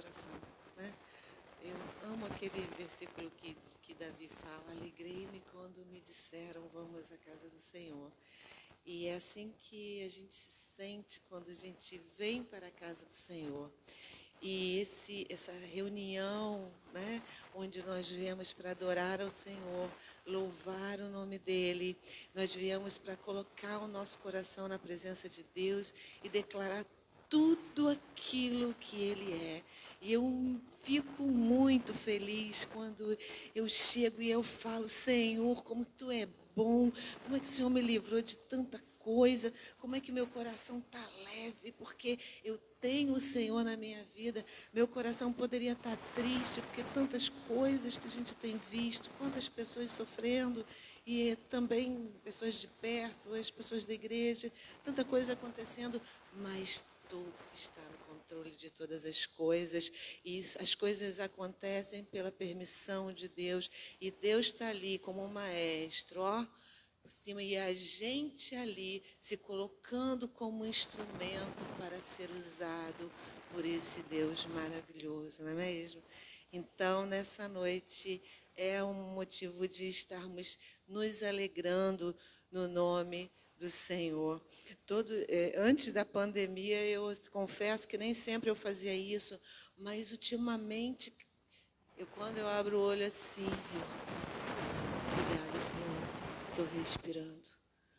coração. Né? Eu amo aquele versículo que, que Davi fala: Alegrei-me quando me disseram, vamos à casa do Senhor. E é assim que a gente se sente quando a gente vem para a casa do Senhor. E esse, essa reunião, né, onde nós viemos para adorar ao Senhor, louvar o nome dEle, nós viemos para colocar o nosso coração na presença de Deus e declarar tudo aquilo que Ele é. E eu fico muito feliz quando eu chego e eu falo, Senhor, como Tu é bom, como é que o Senhor me livrou de tanta coisa, como é que meu coração está leve, porque eu tenho o Senhor na minha vida. Meu coração poderia estar tá triste, porque tantas coisas que a gente tem visto, quantas pessoas sofrendo, e também pessoas de perto, as pessoas da igreja, tanta coisa acontecendo, mas tu está no controle de todas as coisas e as coisas acontecem pela permissão de Deus e Deus está ali como um maestro, ó, por cima e a gente ali se colocando como instrumento para ser usado por esse Deus maravilhoso, não é mesmo? Então, nessa noite é um motivo de estarmos nos alegrando no nome do Senhor. Todo, é, antes da pandemia, eu confesso que nem sempre eu fazia isso, mas ultimamente, eu, quando eu abro o olho assim, eu, obrigada, Senhor, estou respirando.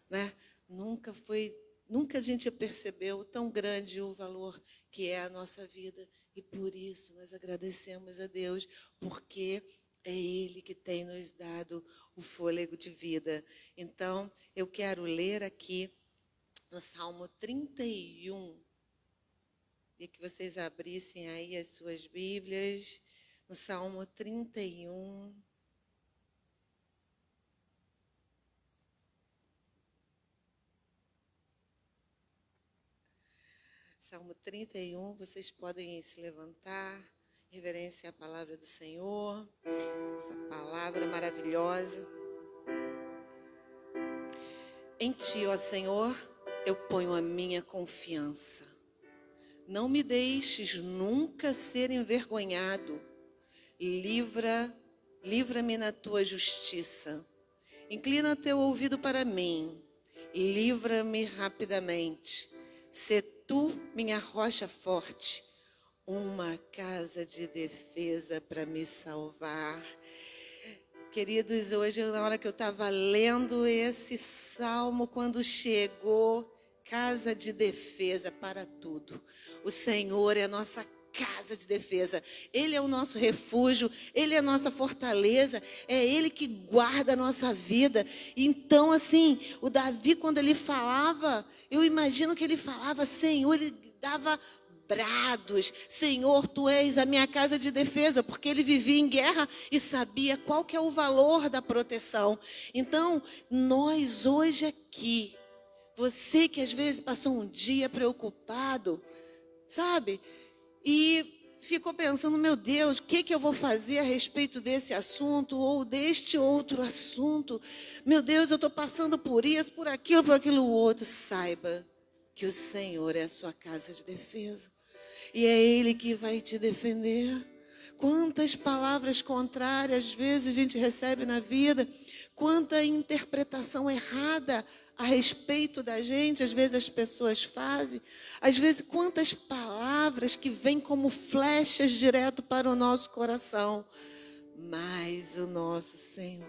Né? Nunca foi, nunca a gente percebeu tão grande o valor que é a nossa vida. E por isso nós agradecemos a Deus, porque é Ele que tem nos dado o fôlego de vida. Então, eu quero ler aqui no Salmo 31. E que vocês abrissem aí as suas Bíblias. No Salmo 31. Salmo 31, vocês podem se levantar reverência à palavra do Senhor, essa palavra maravilhosa. Em Ti, ó Senhor, eu ponho a minha confiança. Não me deixes nunca ser envergonhado. Livra, livra-me na tua justiça. Inclina teu ouvido para mim. Livra-me rapidamente. Se tu minha rocha forte uma casa de defesa para me salvar. Queridos, hoje, na hora que eu estava lendo esse salmo, quando chegou, casa de defesa para tudo. O Senhor é a nossa casa de defesa. Ele é o nosso refúgio, ele é a nossa fortaleza, é ele que guarda a nossa vida. Então, assim, o Davi, quando ele falava, eu imagino que ele falava, Senhor, ele dava Senhor, tu és a minha casa de defesa, porque ele vivia em guerra e sabia qual que é o valor da proteção. Então, nós hoje aqui, você que às vezes passou um dia preocupado, sabe? E ficou pensando, meu Deus, o que, que eu vou fazer a respeito desse assunto ou deste outro assunto? Meu Deus, eu estou passando por isso, por aquilo, por aquilo outro. Saiba que o Senhor é a sua casa de defesa e é Ele que vai te defender. Quantas palavras contrárias às vezes a gente recebe na vida, quanta interpretação errada a respeito da gente, às vezes as pessoas fazem, às vezes quantas palavras que vêm como flechas direto para o nosso coração. Mas o nosso Senhor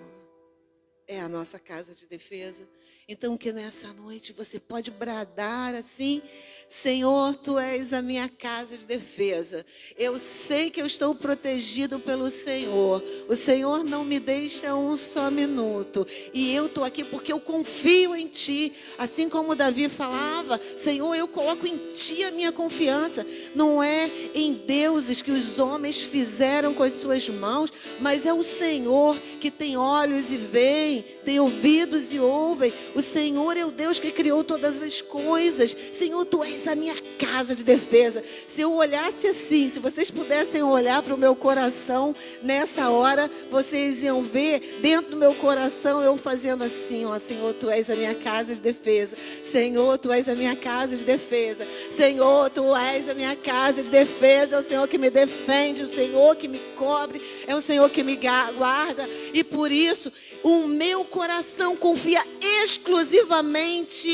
é a nossa casa de defesa. Então, que nessa noite você pode bradar assim: Senhor, tu és a minha casa de defesa. Eu sei que eu estou protegido pelo Senhor. O Senhor não me deixa um só minuto. E eu estou aqui porque eu confio em Ti. Assim como Davi falava: Senhor, eu coloco em Ti a minha confiança. Não é em deuses que os homens fizeram com as suas mãos, mas é o Senhor que tem olhos e veem, tem ouvidos e ouvem O Senhor é o Deus que criou todas as coisas. Senhor, tu és a minha casa de defesa. Se eu olhasse assim, se vocês pudessem olhar para o meu coração nessa hora, vocês iam ver dentro do meu coração eu fazendo assim, ó, Senhor, tu és a minha casa de defesa. Senhor, tu és a minha casa de defesa. Senhor, tu és a minha casa de defesa. É o Senhor que me defende, o Senhor que me cobre, é o Senhor que me guarda. E por isso, o meu coração confia exclusivamente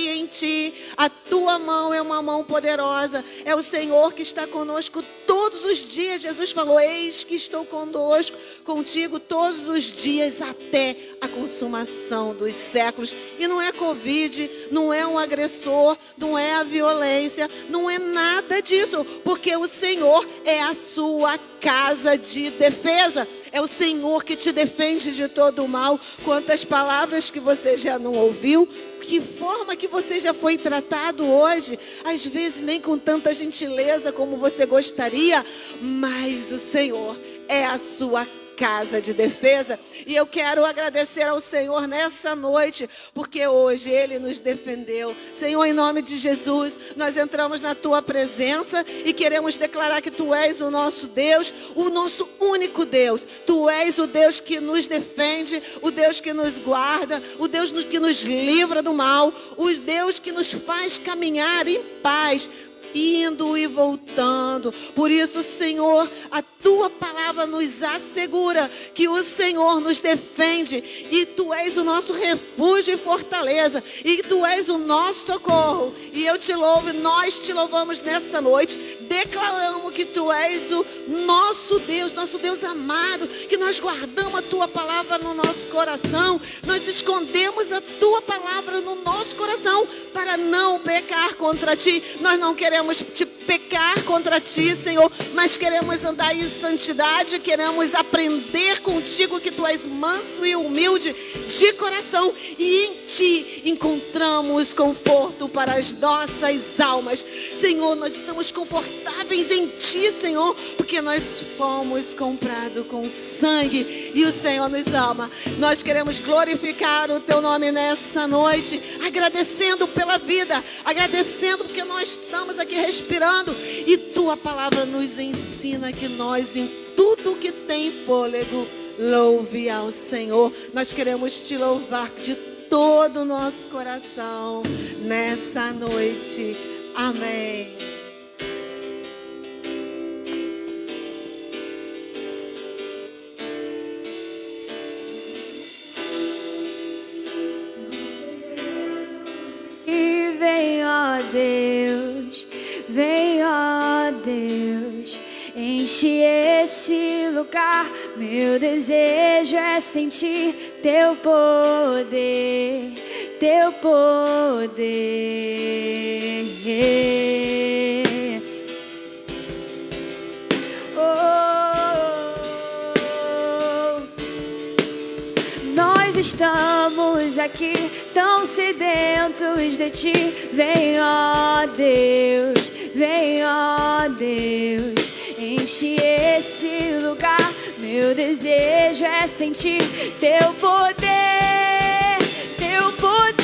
em ti. A tua mão é uma mão poderosa. É o Senhor que está conosco todos os dias. Jesus falou: Eis que estou conosco, contigo todos os dias até a consumação dos séculos. E não é Covid, não é um agressor, não é a violência, não é nada disso, porque o Senhor é a sua casa de defesa. É o Senhor que te defende de todo o mal. Quantas palavras que você já não ouviu, que forma que você já foi tratado hoje, às vezes nem com tanta gentileza como você gostaria, mas o Senhor é a sua casa de defesa. E eu quero agradecer ao Senhor nessa noite, porque hoje Ele nos defendeu. Senhor, em nome de Jesus, nós entramos na Tua presença e queremos declarar que Tu és o nosso Deus, o nosso único Deus. Tu és o Deus que nos defende, o Deus que nos guarda, o Deus que nos livra do mal, o Deus que nos faz caminhar em paz indo e voltando. Por isso, Senhor, a tua palavra nos assegura que o Senhor nos defende e tu és o nosso refúgio e fortaleza, e tu és o nosso socorro. E eu te louvo, nós te louvamos nessa noite, declaramos que tu és o nosso Deus, nosso Deus amado, que nós guardamos a tua palavra no nosso coração, nós escondemos a tua palavra no nosso coração para não pecar contra ti. Nós não queremos te pecar contra ti, Senhor, mas queremos andar em santidade, queremos aprender contigo que tu és manso e humilde de coração e em ti encontramos conforto para as nossas almas. Senhor, nós estamos confortáveis em ti, Senhor, porque nós fomos comprados com sangue e o Senhor nos ama. Nós queremos glorificar o teu nome nessa noite, agradecendo pela vida, agradecendo porque nós estamos aqui respirando e tua palavra nos ensina que nós, em tudo que tem fôlego, louve ao Senhor. Nós queremos te louvar de todo o nosso coração nessa noite. Amém. E vem, ó Deus, vem, ó Deus, enche esse lugar. Meu desejo é sentir teu poder, teu poder. Oh. Nós estamos aqui tão sedentos de ti. Vem, ó Deus, vem, ó Deus, enche esse lugar. Meu desejo é sentir teu poder, teu poder.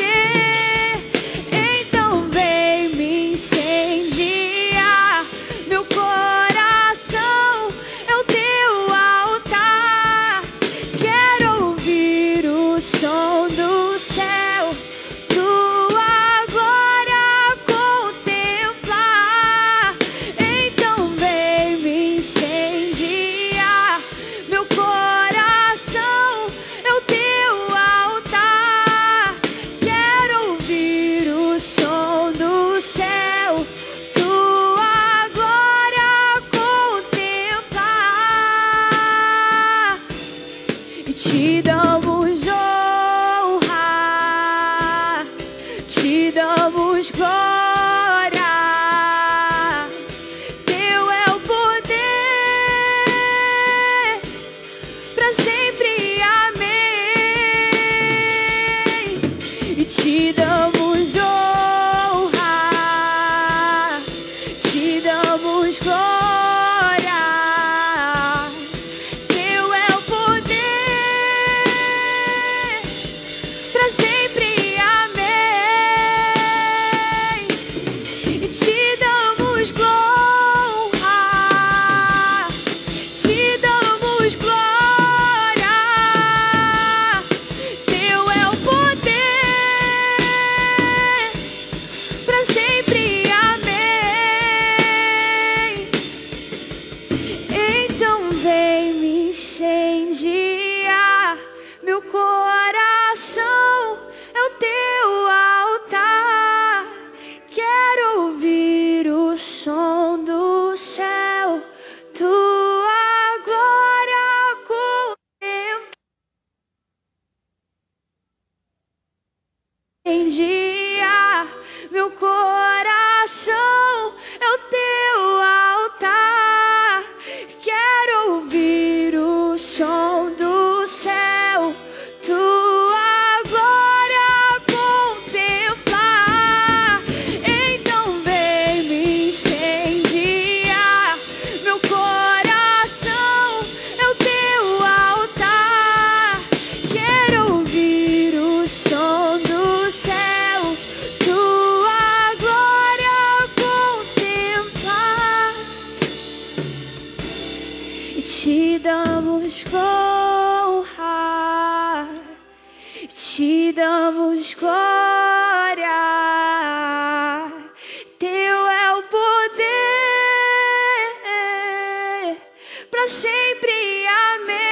Sempre. Amém.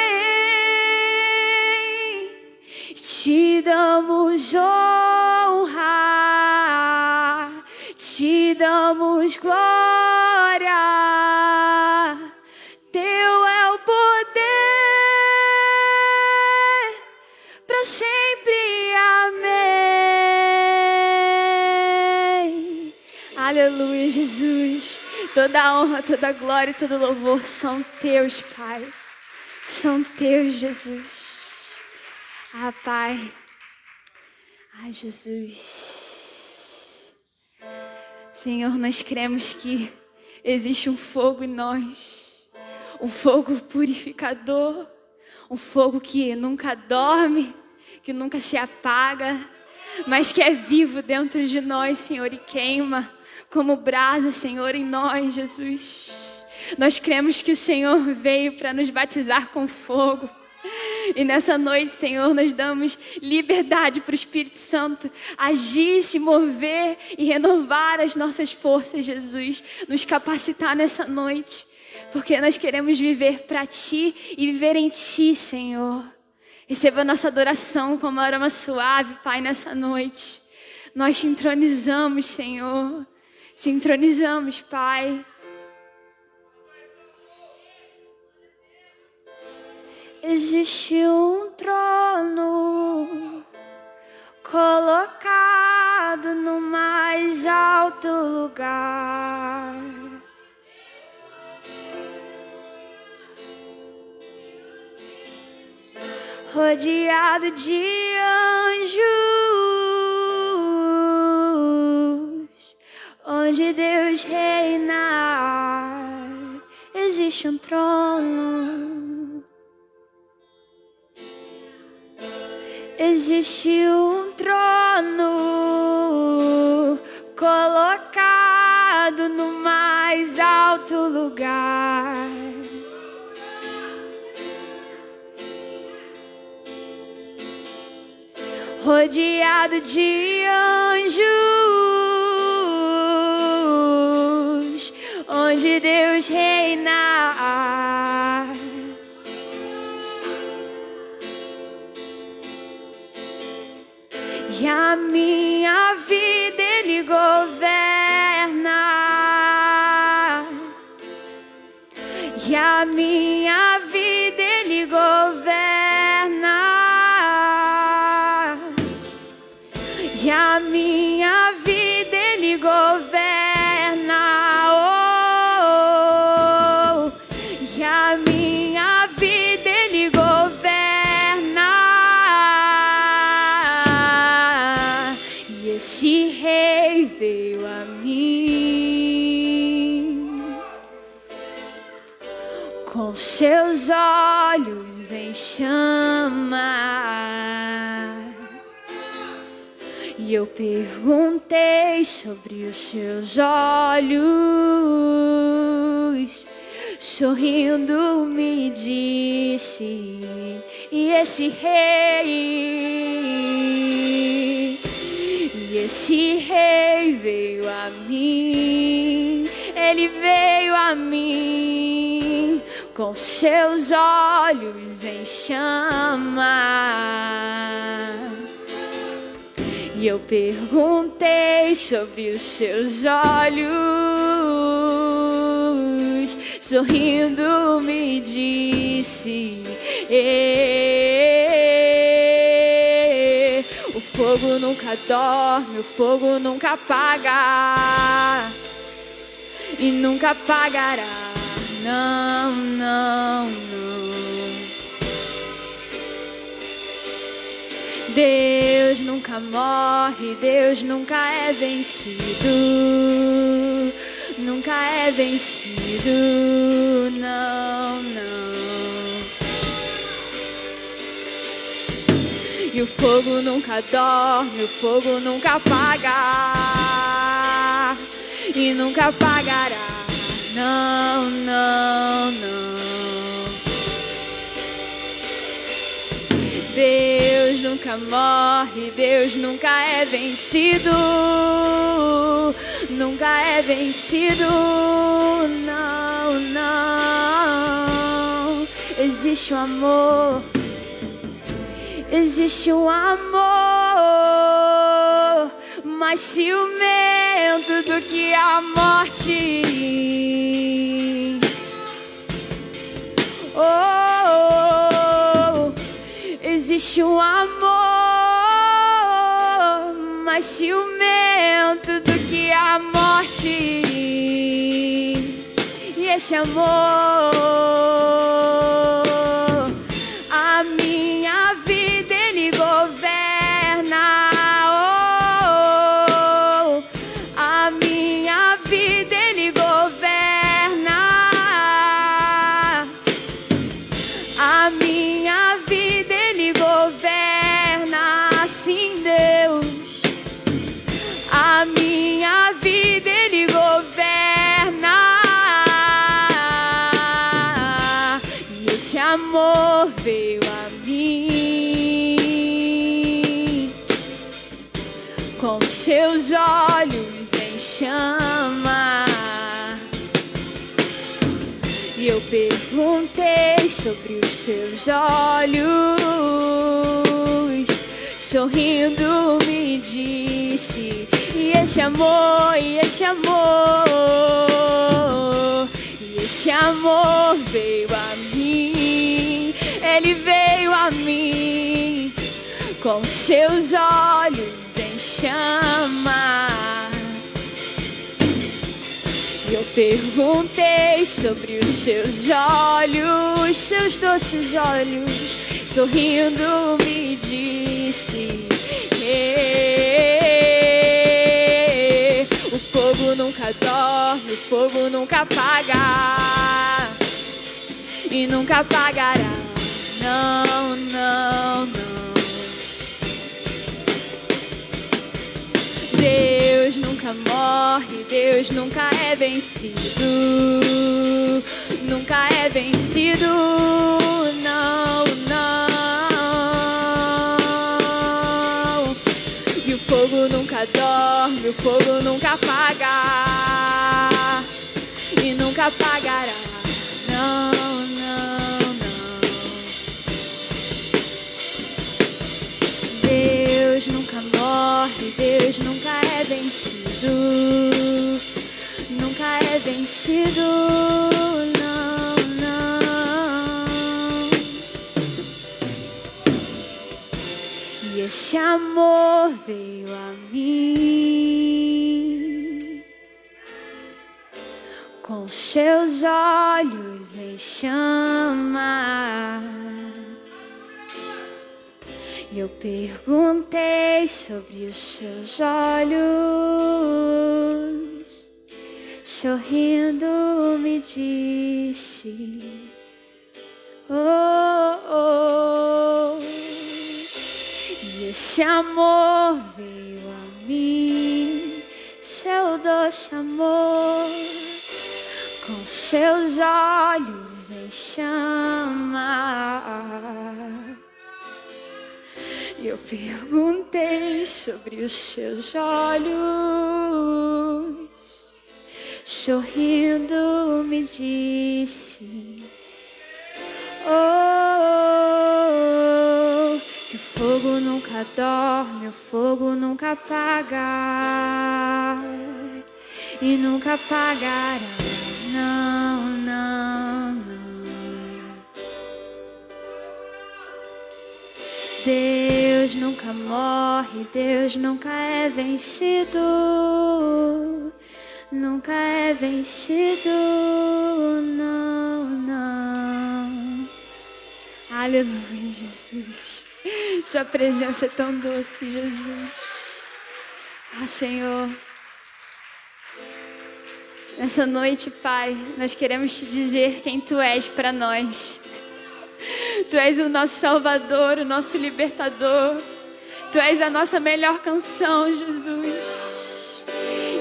Te damos honra, Toda a honra, toda a glória e todo louvor são teus, Pai. São teus, Jesus. Ah, Pai. Ai, Jesus. Senhor, nós cremos que existe um fogo em nós, um fogo purificador, um fogo que nunca dorme, que nunca se apaga, mas que é vivo dentro de nós, Senhor, e queima como brasa, Senhor, em nós, Jesus. Nós cremos que o Senhor veio para nos batizar com fogo. E nessa noite, Senhor, nós damos liberdade para o Espírito Santo agir, se mover e renovar as nossas forças, Jesus. Nos capacitar nessa noite, porque nós queremos viver para Ti e viver em Ti, Senhor. Receba nossa adoração como aroma suave, Pai, nessa noite. Nós te entronizamos, Senhor. Te entronizamos, Pai. Existe um trono colocado no mais alto lugar. Rodeado de anjos, onde Deus reina, existe um trono. Existe um trono colocado no mais alto lugar. Rodeado de anjos, onde Deus reina. E a minha vida Ele governa. E a minha perguntei sobre os seus olhos, sorrindo me disse: E esse rei, e esse rei veio a mim, ele veio a mim com seus olhos em chama. E eu perguntei sobre os seus olhos, sorrindo me disse: "Eh, O fogo nunca dorme, o fogo nunca apaga e nunca apagará. Não, não, não. Deus nunca morre, Deus nunca é vencido, nunca é vencido, não, não. E o fogo nunca dorme, o fogo nunca apaga e nunca apagará, não, não, não. Nunca morre, Deus nunca é vencido. Nunca é vencido. Não, não. Existe o um amor. Existe um amor mais ciumento do que a morte. Oh, existe um amor mais ciumento do que a morte. E esse amor seus olhos, sorrindo me disse: E esse amor, e esse amor, e esse amor veio a mim, ele veio a mim com seus olhos em chama. Eu perguntei sobre os seus olhos, seus doces olhos, sorrindo me disse: O fogo nunca dorme, o fogo nunca apaga e nunca apagará. Não, não, não. Deus nunca morre, Deus nunca é vencido. Nunca é vencido, não, não. E o fogo nunca dorme, o fogo nunca apaga. E nunca apagará, não, não, não. Deus nunca morre, Deus nunca é vencido. Nunca é vencido, não, não. E esse amor veio a mim com seus olhos em chama. Eu perguntei sobre os seus olhos, sorrindo me disse: Oh, oh. E esse amor veio a mim, seu doce amor, com seus olhos em chama. Eu perguntei sobre os seus olhos, sorrindo me disse: Oh, que o fogo nunca dorme, o fogo nunca apaga e nunca apagará. Não, não, não. Deus nunca morre, Deus nunca é vencido, nunca é vencido, não, não. Aleluia, Jesus. Sua presença é tão doce, Jesus. Ah, Senhor. Nessa noite, Pai, nós queremos te dizer quem Tu és para nós. Tu és o nosso Salvador, o nosso Libertador. Tu és a nossa melhor canção, Jesus.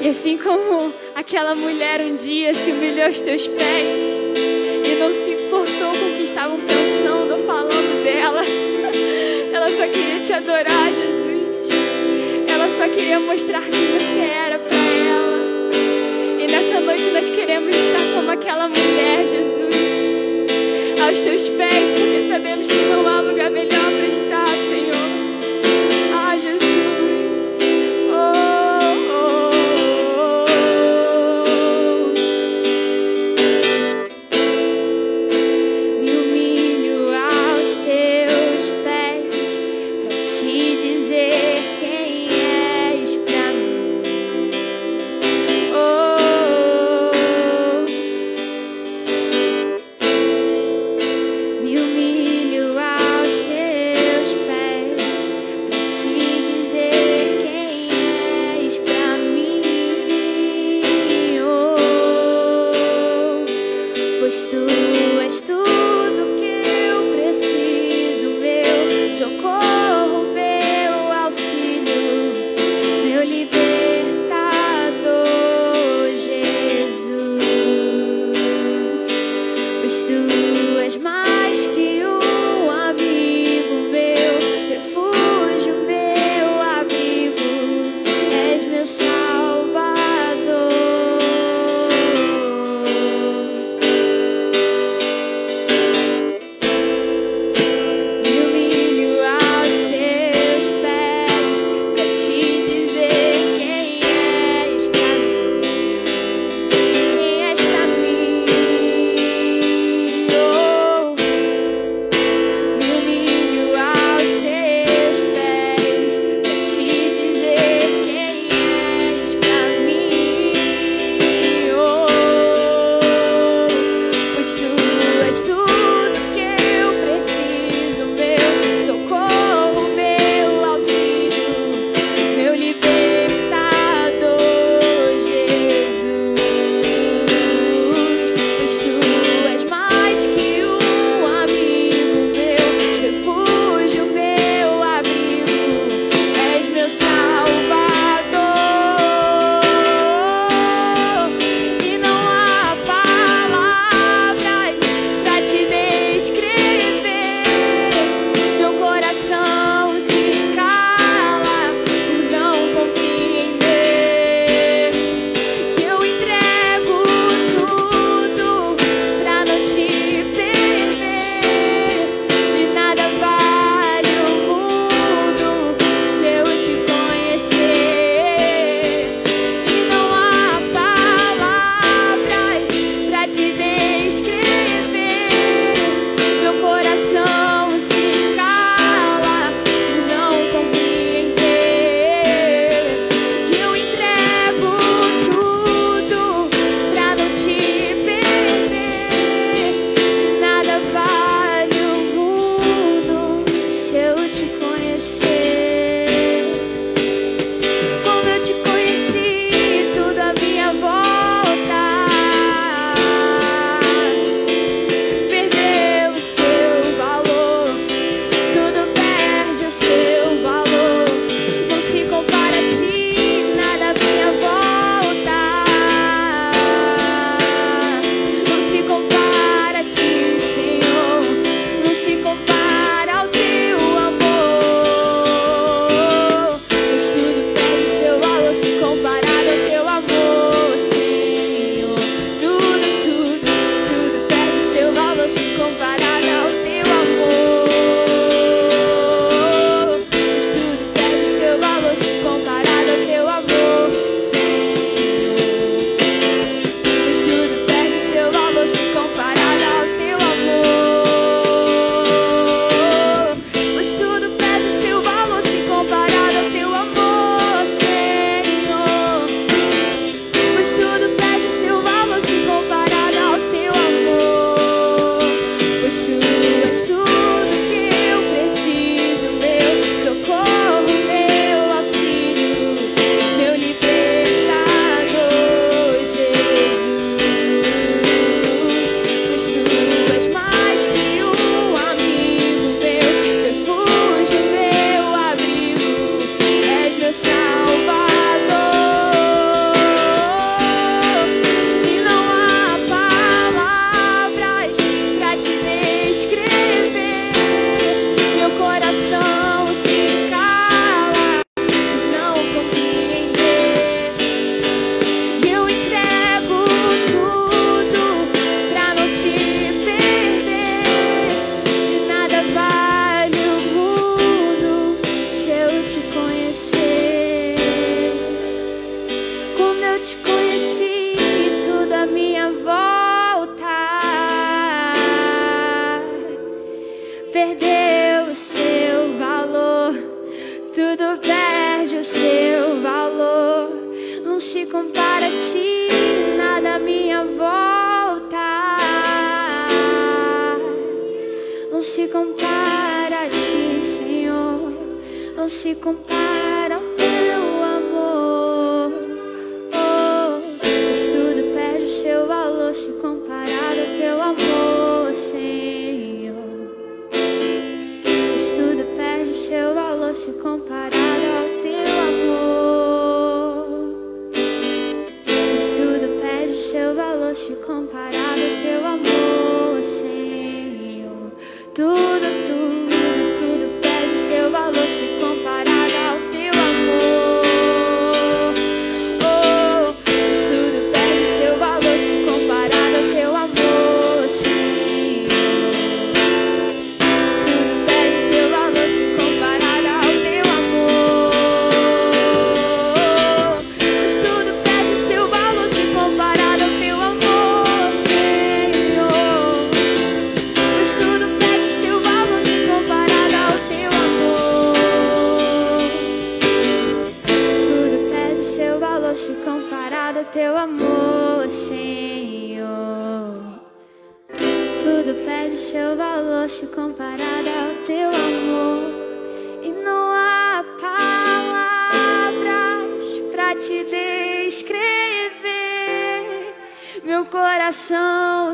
E assim como aquela mulher um dia se humilhou aos teus pés e não se importou com o que estavam pensando ou falando dela, ela só queria te adorar, Jesus. Ela só queria mostrar quem você era para ela. E nessa noite nós queremos estar como aquela mulher, Jesus aos teus pés, porque sabemos que não há lugar melhor para estar.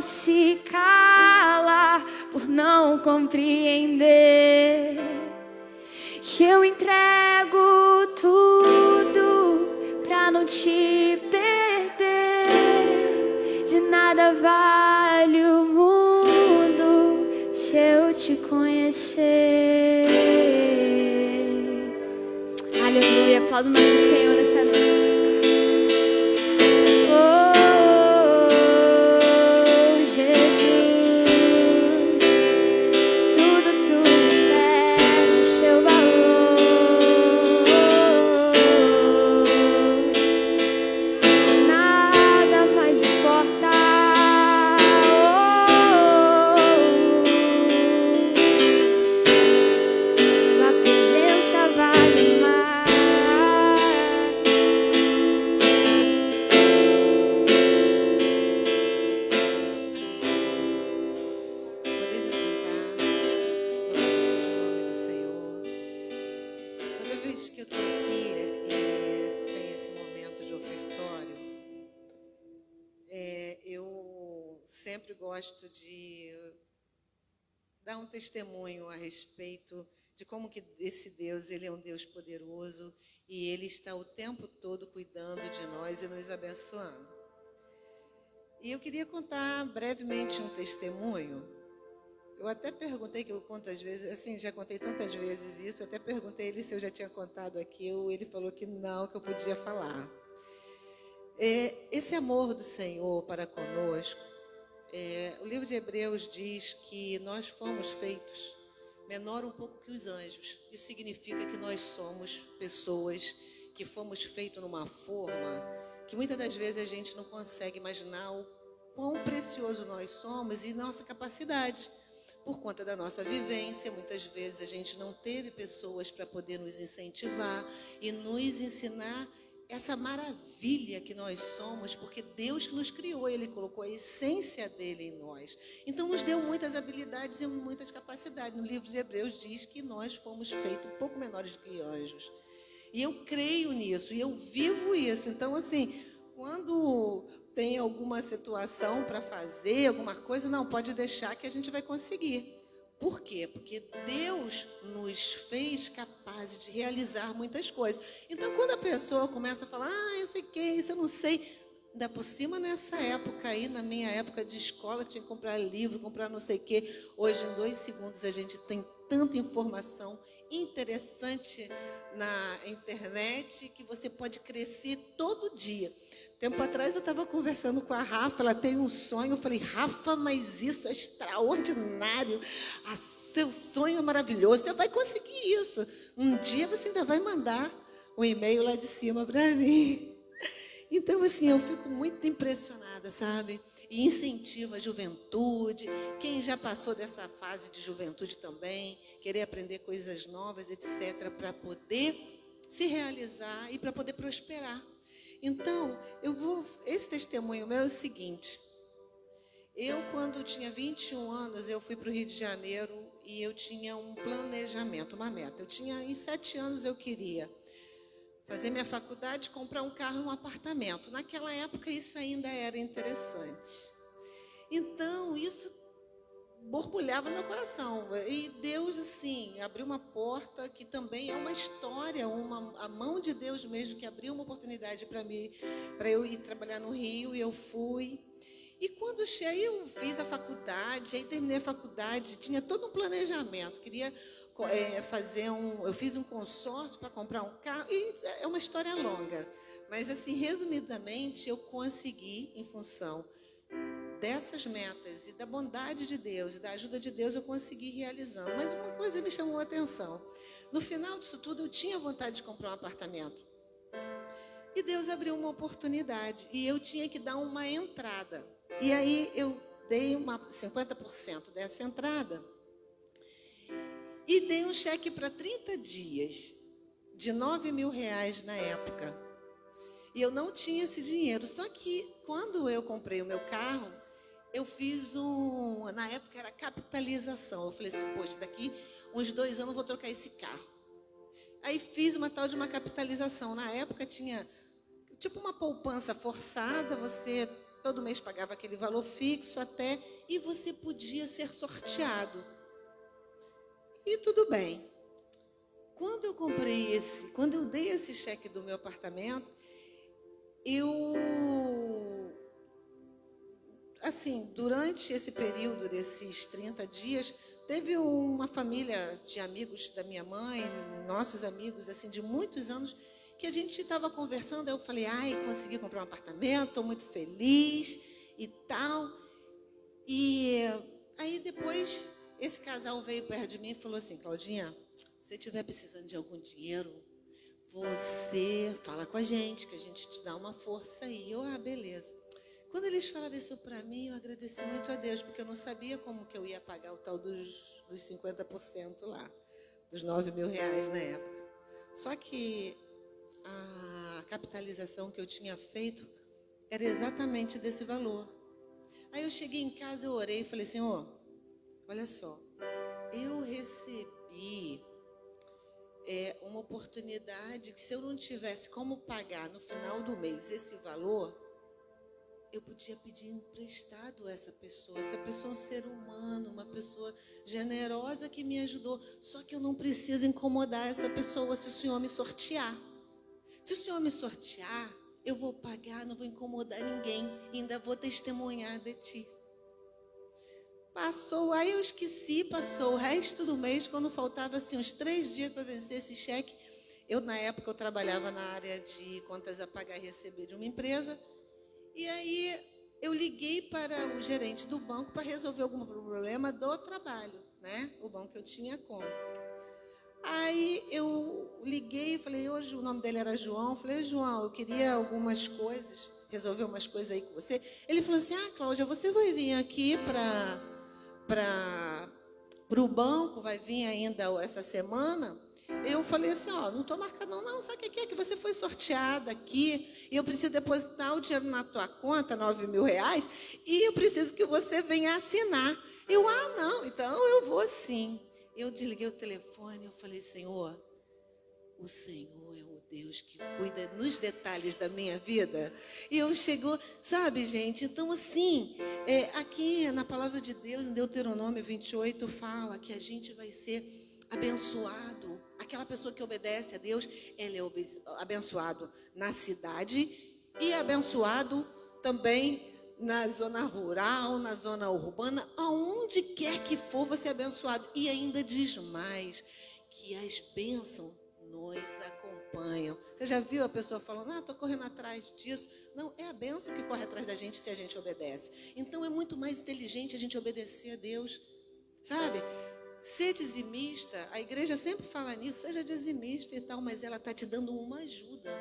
Se cala por não compreender. Que eu entrego tudo pra não te perder. De nada vale o mundo se eu te conhecer. Aleluia, aplaudo o nome como que esse Deus, ele é um Deus poderoso e ele está o tempo todo cuidando de nós e nos abençoando. E eu queria contar brevemente um testemunho. Eu até perguntei, que eu conto às vezes, assim, já contei tantas vezes isso, eu até perguntei ele se eu já tinha contado aqui, ou ele falou que não, que eu podia falar. É, esse amor do Senhor para conosco, é, o livro de Hebreus diz que nós fomos feitos menor um pouco que os anjos. Isso significa que nós somos pessoas que fomos feitos numa forma que muitas das vezes a gente não consegue imaginar o quão precioso nós somos e nossa capacidade. Por conta da nossa vivência, muitas vezes a gente não teve pessoas para poder nos incentivar e nos ensinar essa maravilha que nós somos, porque Deus que nos criou, Ele colocou a essência dele em nós. Então, nos deu muitas habilidades e muitas capacidades. No livro de Hebreus diz que nós fomos feitos um pouco menores do que anjos. E eu creio nisso, e eu vivo isso. Então, assim, quando tem alguma situação para fazer, alguma coisa, não, pode deixar que a gente vai conseguir. Por quê? Porque Deus nos fez capazes de realizar muitas coisas. Então, quando a pessoa começa a falar, ah, eu sei que, isso eu não sei, ainda por cima nessa época aí, na minha época de escola, tinha que comprar livro, comprar não sei o quê. Hoje, em dois segundos, a gente tem tanta informação interessante na internet que você pode crescer todo dia. Tempo atrás eu estava conversando com a Rafa, ela tem um sonho. Eu falei, Rafa, mas isso é extraordinário. Ah, seu sonho é maravilhoso, você vai conseguir isso. Um dia você ainda vai mandar um e-mail lá de cima para mim. Então, assim, eu fico muito impressionada, sabe? e incentiva a juventude. Quem já passou dessa fase de juventude também, querer aprender coisas novas, etc., para poder se realizar e para poder prosperar. Então, eu vou. Esse testemunho meu é o seguinte. Eu, quando tinha 21 anos, eu fui para o Rio de Janeiro e eu tinha um planejamento, uma meta. Eu tinha, em sete anos, eu queria fazer minha faculdade, comprar um carro e um apartamento. Naquela época, isso ainda era interessante. Então, isso borbulhava no meu coração. E Deus, assim, abriu uma porta que também é uma história, uma, a mão de Deus mesmo que abriu uma oportunidade para mim, para eu ir trabalhar no Rio, e eu fui. E quando cheguei, eu fiz a faculdade, aí terminei a faculdade, tinha todo um planejamento, queria é, fazer um. Eu fiz um consórcio para comprar um carro, e é uma história longa. Mas, assim, resumidamente, eu consegui, em função dessas metas e da bondade de Deus e da ajuda de Deus, eu consegui realizando. Mas uma coisa me chamou a atenção. No final disso tudo, eu tinha vontade de comprar um apartamento. E Deus abriu uma oportunidade. E eu tinha que dar uma entrada. E aí eu dei uma 50% dessa entrada. E dei um cheque para 30 dias, de 9 mil reais na época. E eu não tinha esse dinheiro. Só que quando eu comprei o meu carro, eu fiz um. Na época era capitalização. Eu falei assim, poxa, daqui uns dois anos eu vou trocar esse carro. Aí fiz uma tal de uma capitalização. Na época tinha tipo uma poupança forçada, você todo mês pagava aquele valor fixo até e você podia ser sorteado. E tudo bem. Quando eu comprei esse, quando eu dei esse cheque do meu apartamento, eu assim, durante esse período desses 30 dias, teve uma família de amigos da minha mãe, nossos amigos, assim, de muitos anos, que a gente estava conversando. Eu falei, ai, consegui comprar um apartamento, estou muito feliz e tal. E aí depois esse casal veio perto de mim e falou assim, Claudinha, se estiver precisando de algum dinheiro, você fala com a gente, que a gente te dá uma força aí. Eu, ah, beleza. Quando eles falaram isso para mim, eu agradeci muito a Deus, porque eu não sabia como que eu ia pagar o tal dos, dos 50% lá, dos 9 mil reais na época. Só que a capitalização que eu tinha feito era exatamente desse valor. Aí eu cheguei em casa, eu orei e falei, Senhor, olha só, eu recebi é, uma oportunidade que se eu não tivesse como pagar no final do mês esse valor, eu podia pedir emprestado a essa pessoa. Essa pessoa é um ser humano, uma pessoa generosa que me ajudou. Só que eu não preciso incomodar essa pessoa se o Senhor me sortear. Se o Senhor me sortear, eu vou pagar, não vou incomodar ninguém, ainda vou testemunhar de ti. Passou, aí eu esqueci, passou o resto do mês, quando faltava assim, uns três dias para vencer esse cheque. Eu, na época, eu trabalhava na área de contas a pagar e receber de uma empresa. E aí eu liguei para o gerente do banco para resolver algum problema do trabalho, né? O banco que eu tinha conta. Aí eu liguei e falei, hoje o nome dele era João. Falei, João, eu queria algumas coisas, resolver umas coisas aí com você. Ele falou assim, ah, Cláudia, você vai vir aqui para para o banco, vai vir ainda essa semana? Eu falei assim, ó, não estou marcando, não, não, sabe o que é? Que você foi sorteada aqui e eu preciso depositar o dinheiro na tua conta, nove mil reais, e eu preciso que você venha assinar. Eu, ah, não, então eu vou sim. Eu desliguei o telefone, eu falei, Senhor, o Senhor é o Deus que cuida nos detalhes da minha vida. E eu chegou, sabe, gente? Então, assim, é, aqui na palavra de Deus, em Deuteronômio 28, fala que a gente vai ser abençoado. Aquela pessoa que obedece a Deus, ele é abençoado na cidade e abençoado também na zona rural, na zona urbana, aonde quer que for, você é abençoado. E ainda diz mais que as bênçãos nos acompanham. Você já viu a pessoa falando, ah, estou correndo atrás disso? Não, é a bênção que corre atrás da gente se a gente obedece. Então é muito mais inteligente a gente obedecer a Deus, sabe? Ser dizimista, a igreja sempre fala nisso, seja dizimista e tal, mas ela está te dando uma ajuda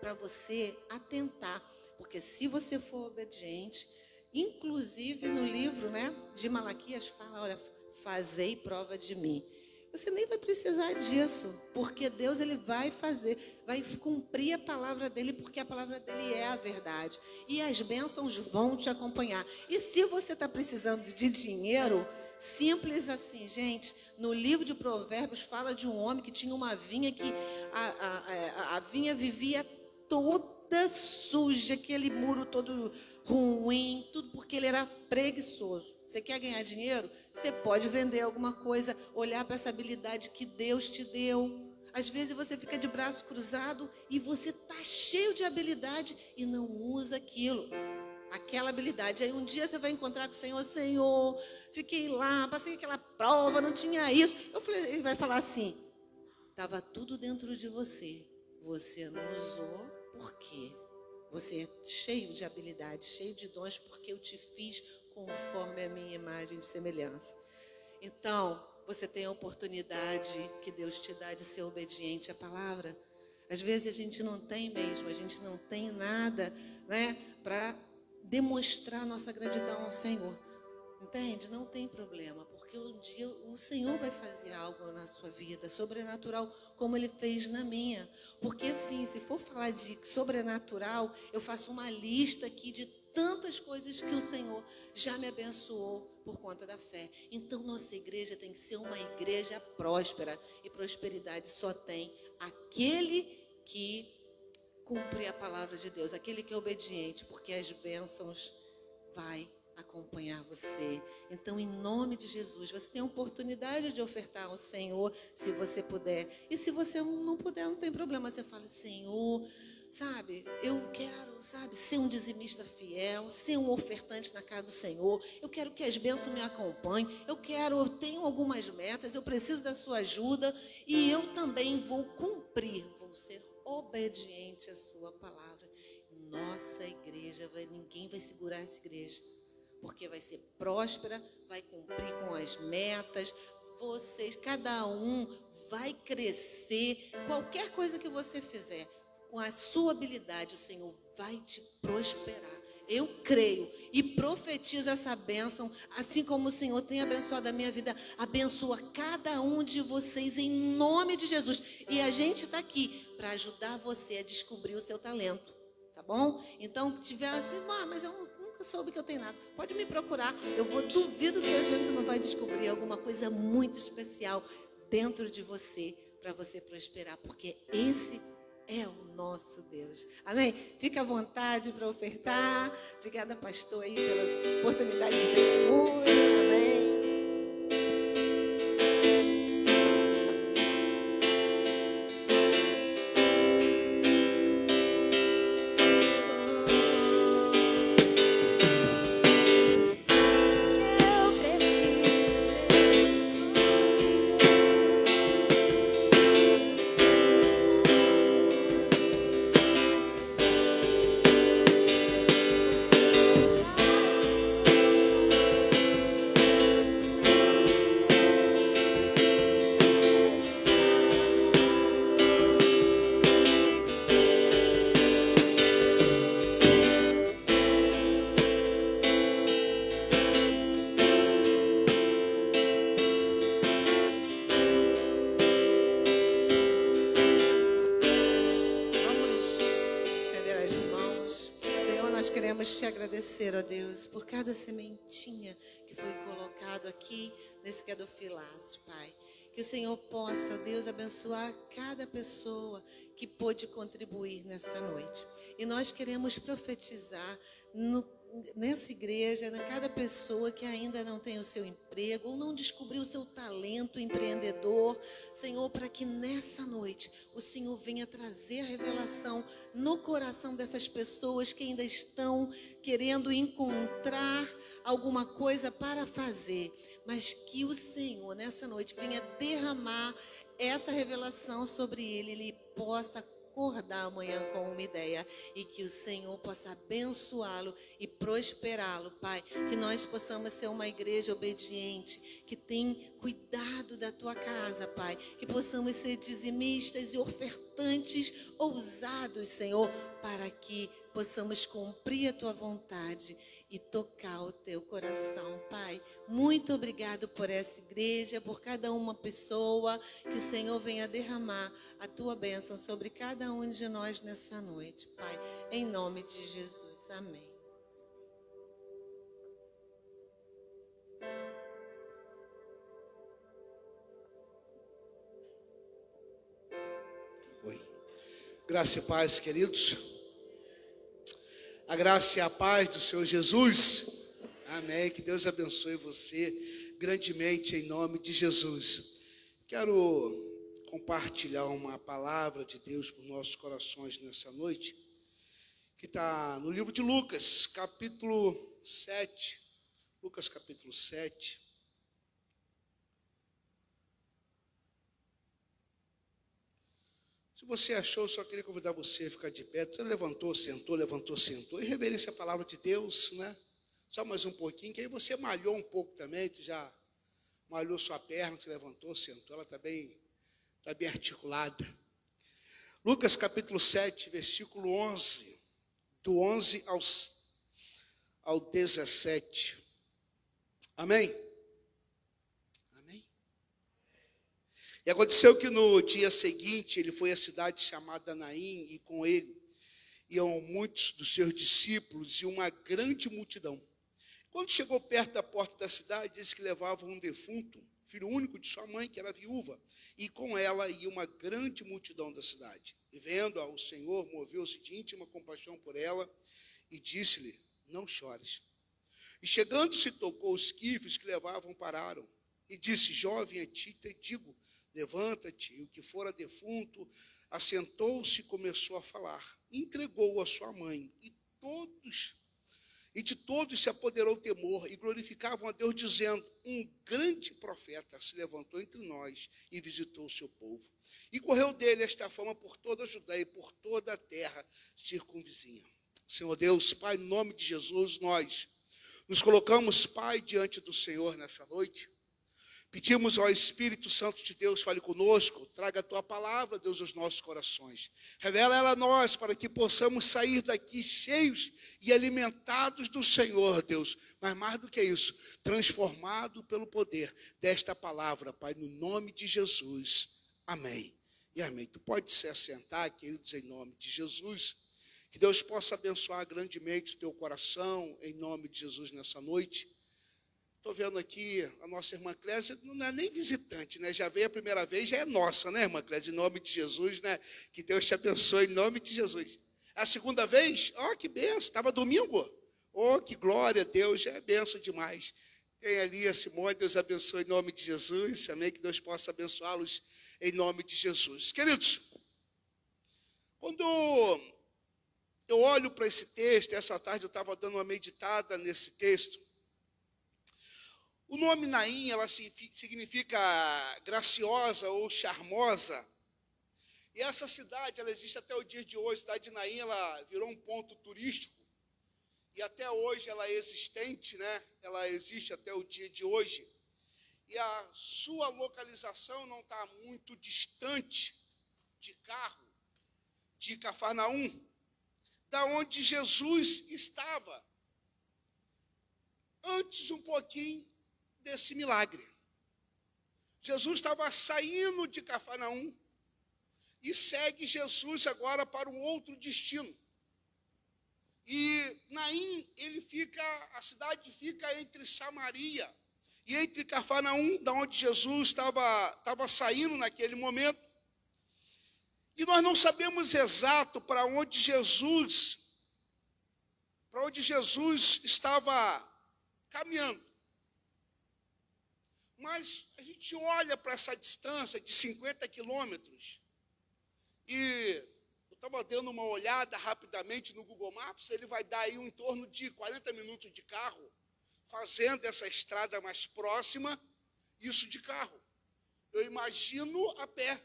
para você atentar. Porque se você for obediente, Inclusive no livro né, de Malaquias fala, olha, fazei prova de mim. Você nem vai precisar disso, porque Deus ele vai fazer, vai cumprir a palavra dele, porque a palavra dele é a verdade. E as bênçãos vão te acompanhar. E se você está precisando de dinheiro, simples assim, gente. No livro de Provérbios fala de um homem que tinha uma vinha que a, a, a, a vinha vivia toda suja, aquele muro todo ruim, tudo porque ele era preguiçoso. Você quer ganhar dinheiro? Você pode vender alguma coisa, olhar para essa habilidade que Deus te deu. Às vezes você fica de braço cruzado e você está cheio de habilidade e não usa aquilo. Aquela habilidade. Aí um dia você vai encontrar com o Senhor, Senhor, fiquei lá, passei aquela prova, não tinha isso. Falei, ele vai falar assim: estava tudo dentro de você. Você não usou, por quê? Você é cheio de habilidade, cheio de dons, porque eu te fiz conforme a minha imagem de semelhança. Então, você tem a oportunidade que Deus te dá de ser obediente à palavra. Às vezes a gente não tem mesmo, a gente não tem nada, né, para demonstrar nossa gratidão ao Senhor. Entende? Não tem problema, porque um dia o Senhor vai fazer algo na sua vida, sobrenatural, como Ele fez na minha. Porque assim, se for falar de sobrenatural, eu faço uma lista aqui de tantas coisas que o Senhor já me abençoou por conta da fé. Então, nossa igreja tem que ser uma igreja próspera. E prosperidade só tem aquele que cumpre a palavra de Deus, aquele que é obediente, porque as bênçãos vai acompanhar você. Então, em nome de Jesus, você tem a oportunidade de ofertar ao Senhor, se você puder. E se você não puder, não tem problema. Você fala, Senhor, sabe? Eu quero, sabe, ser um dizimista fiel, ser um ofertante na casa do Senhor. Eu quero que as bênçãos me acompanhem. Eu quero, eu tenho algumas metas, eu preciso da sua ajuda e eu também vou cumprir, vou ser obediente à sua palavra. Nossa igreja, vai, ninguém vai segurar essa igreja, porque vai ser próspera, vai cumprir com as metas. Vocês, cada um vai crescer. Qualquer coisa que você fizer, com a sua habilidade, o Senhor vai te prosperar. Eu creio e profetizo essa bênção, assim como o Senhor tem abençoado a minha vida, abençoa cada um de vocês em nome de Jesus. E a gente está aqui para ajudar você a descobrir o seu talento, tá bom? Então, se tiver assim, ah, mas eu nunca soube que eu tenho nada, pode me procurar. Eu vou duvido que a gente não vai descobrir alguma coisa muito especial dentro de você para você prosperar, porque esse é o nosso Deus. Amém? Fica à vontade para ofertar. Obrigada, pastor, aí, pela oportunidade de testemunho. Amém. Agradecer a Deus por cada sementinha que foi colocado aqui nesse cadofilaço, Pai. Que o Senhor possa, Deus, abençoar cada pessoa que pôde contribuir nessa noite. E nós queremos profetizar no nessa igreja, na cada pessoa que ainda não tem o seu emprego ou não descobriu o seu talento empreendedor, Senhor, para que nessa noite o Senhor venha trazer a revelação no coração dessas pessoas que ainda estão querendo encontrar alguma coisa para fazer, mas que o Senhor nessa noite venha derramar essa revelação sobre ele, ele possa acordar amanhã com uma ideia e que o Senhor possa abençoá-lo e prosperá-lo, Pai. Que nós possamos ser uma igreja obediente, que tem cuidado da tua casa, Pai. Que possamos ser dizimistas e ofertantes ousados, Senhor, para que possamos cumprir a tua vontade e tocar o teu coração, Pai. Muito obrigado por essa igreja, por cada uma pessoa, que o Senhor venha derramar a tua bênção sobre cada um de nós nessa noite, Pai. Em nome de Jesus. Amém. Oi. Graça e paz, queridos. A graça e a paz do Senhor Jesus. Amém. Que Deus abençoe você grandemente em nome de Jesus. Quero compartilhar uma palavra de Deus para os nossos corações nessa noite, que está no livro de Lucas, capítulo 7. Lucas, capítulo 7. Se você achou, só queria convidar você a ficar de pé. Você levantou, sentou, levantou, sentou. E reverência a palavra de Deus, né? Só mais um pouquinho, que aí você malhou um pouco também, tu já malhou sua perna, você levantou, sentou, ela está bem, tá bem articulada. Lucas capítulo 7, versículo 11, do 11 aos, ao 17. Amém? E aconteceu que no dia seguinte ele foi à cidade chamada Naim e com ele iam muitos dos seus discípulos e uma grande multidão. Quando chegou perto da porta da cidade, disse que levava um defunto, filho único de sua mãe, que era viúva, e com ela ia uma grande multidão da cidade. E vendo-a, o Senhor moveu-se de íntima compaixão por ela e disse-lhe: Não chores. E chegando-se, tocou os esquifes que levavam, pararam. E disse: Jovem, a ti te digo, Levanta-te. O que fora defunto assentou-se e começou a falar. Entregou a sua mãe. E todos, e de todos se apoderou o temor e glorificavam a Deus, dizendo: Um grande profeta se levantou entre nós e visitou o seu povo. E correu dele esta fama por toda a Judéia e por toda a terra circunvizinha. Senhor Deus, Pai, em nome de Jesus, nós nos colocamos, Pai, diante do Senhor nessa noite Pedimos ao Espírito Santo de Deus, fale conosco, traga a tua palavra, Deus, aos nossos corações. Revela ela a nós, para que possamos sair daqui cheios e alimentados do Senhor, Deus. Mas mais do que isso, transformado pelo poder desta palavra, Pai, no nome de Jesus. Amém. E amém. Tu pode se assentar, queridos, em nome de Jesus. Que Deus possa abençoar grandemente o teu coração, em nome de Jesus, nessa noite. Estou vendo aqui a nossa irmã Clésia, não é nem visitante, né? Já veio a primeira vez, já é nossa, né, irmã Clésia? Em nome de Jesus, né? Que Deus te abençoe em nome de Jesus. A segunda vez, ó, oh, que benção, estava domingo. Oh, que glória, Deus, é benção demais. Tem ali a Simone, Deus abençoe em nome de Jesus. Amém, que Deus possa abençoá-los em nome de Jesus. Queridos, quando eu olho para esse texto, essa tarde eu estava dando uma meditada nesse texto, o nome Naim, ela significa graciosa ou charmosa. E essa cidade, ela existe até o dia de hoje. A cidade de Naim, ela virou um ponto turístico. E até hoje ela é existente, né? Ela existe até o dia de hoje. E a sua localização não está muito distante de carro, de Cafarnaum, da onde Jesus estava. Antes um pouquinho desse milagre. Jesus estava saindo de Cafarnaum e segue Jesus agora para um outro destino. E Naim, ele fica, a cidade fica entre Samaria e entre Cafarnaum, da onde Jesus estava, estava saindo naquele momento. E nós não sabemos exato para onde Jesus, para onde Jesus estava caminhando. Mas a gente olha para essa distância de 50 quilômetros e eu estava dando uma olhada rapidamente no Google Maps, ele vai dar aí um em torno de 40 minutos de carro, fazendo essa estrada mais próxima, isso de carro. Eu imagino a pé,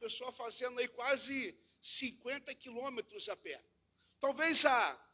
pessoa fazendo aí quase 50 quilômetros a pé. Talvez a,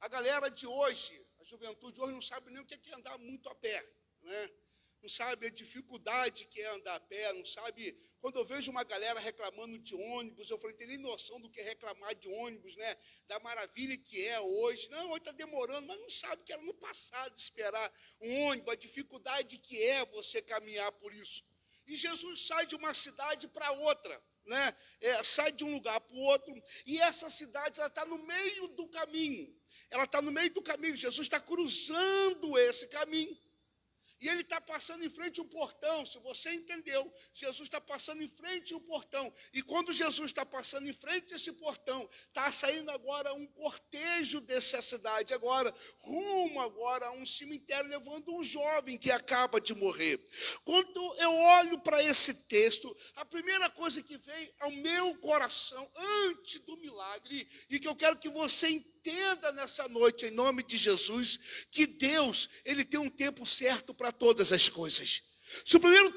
a galera de hoje, a juventude de hoje não sabe nem o que é andar muito a pé, né? Não sabe a dificuldade que é andar a pé, não sabe. Quando eu vejo uma galera reclamando de ônibus, eu falei, tem nem noção do que é reclamar de ônibus, né? Da maravilha que é hoje. Não, hoje está demorando, mas não sabe que era no passado esperar um ônibus, a dificuldade que é você caminhar por isso. E Jesus sai de uma cidade para outra, né? É, sai de um lugar para o outro, e essa cidade ela está no meio do caminho. Ela está no meio do caminho. Jesus está cruzando esse caminho. E ele está passando em frente a um portão. Se você entendeu, Jesus está passando em frente a um portão. E quando Jesus está passando em frente a esse portão, está saindo agora um cortejo dessa cidade, agora, rumo agora a um cemitério, levando um jovem que acaba de morrer. Quando eu olho para esse texto, a primeira coisa que vem ao meu coração, antes do milagre, e que eu quero que você entenda, entenda nessa noite, em nome de Jesus, que Deus, Ele tem um tempo certo para todas as coisas. Se o primeiro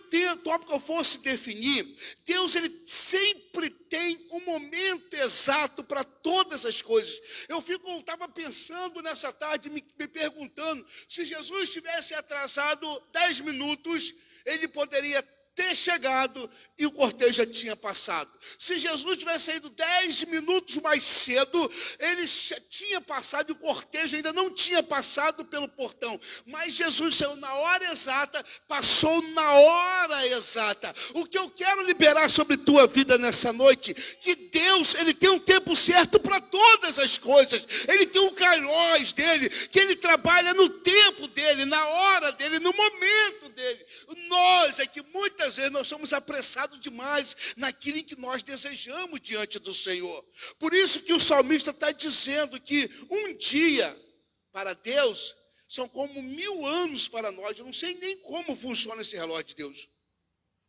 tópico eu fosse definir, Deus ele sempre tem um momento exato para todas as coisas. Eu fico, estava pensando nessa tarde, me, me perguntando, se Jesus tivesse atrasado dez minutos, ele poderia ter chegado e o cortejo já tinha passado. Se Jesus tivesse saído dez minutos mais cedo, ele tinha passado e o cortejo ainda não tinha passado pelo portão. Mas Jesus saiu na hora exata, passou na hora exata. O que eu quero liberar sobre tua vida nessa noite, que Deus, ele tem um tempo certo para todas as coisas. Ele tem um kairos dele, que ele trabalha no tempo dele, na hora dele, no momento dele. Nós é que muitas vezes nós somos apressados demais naquilo que nós desejamos diante do Senhor. Por isso que o salmista está dizendo que um dia para Deus são como mil anos para nós. Eu não sei nem como funciona esse relógio de Deus.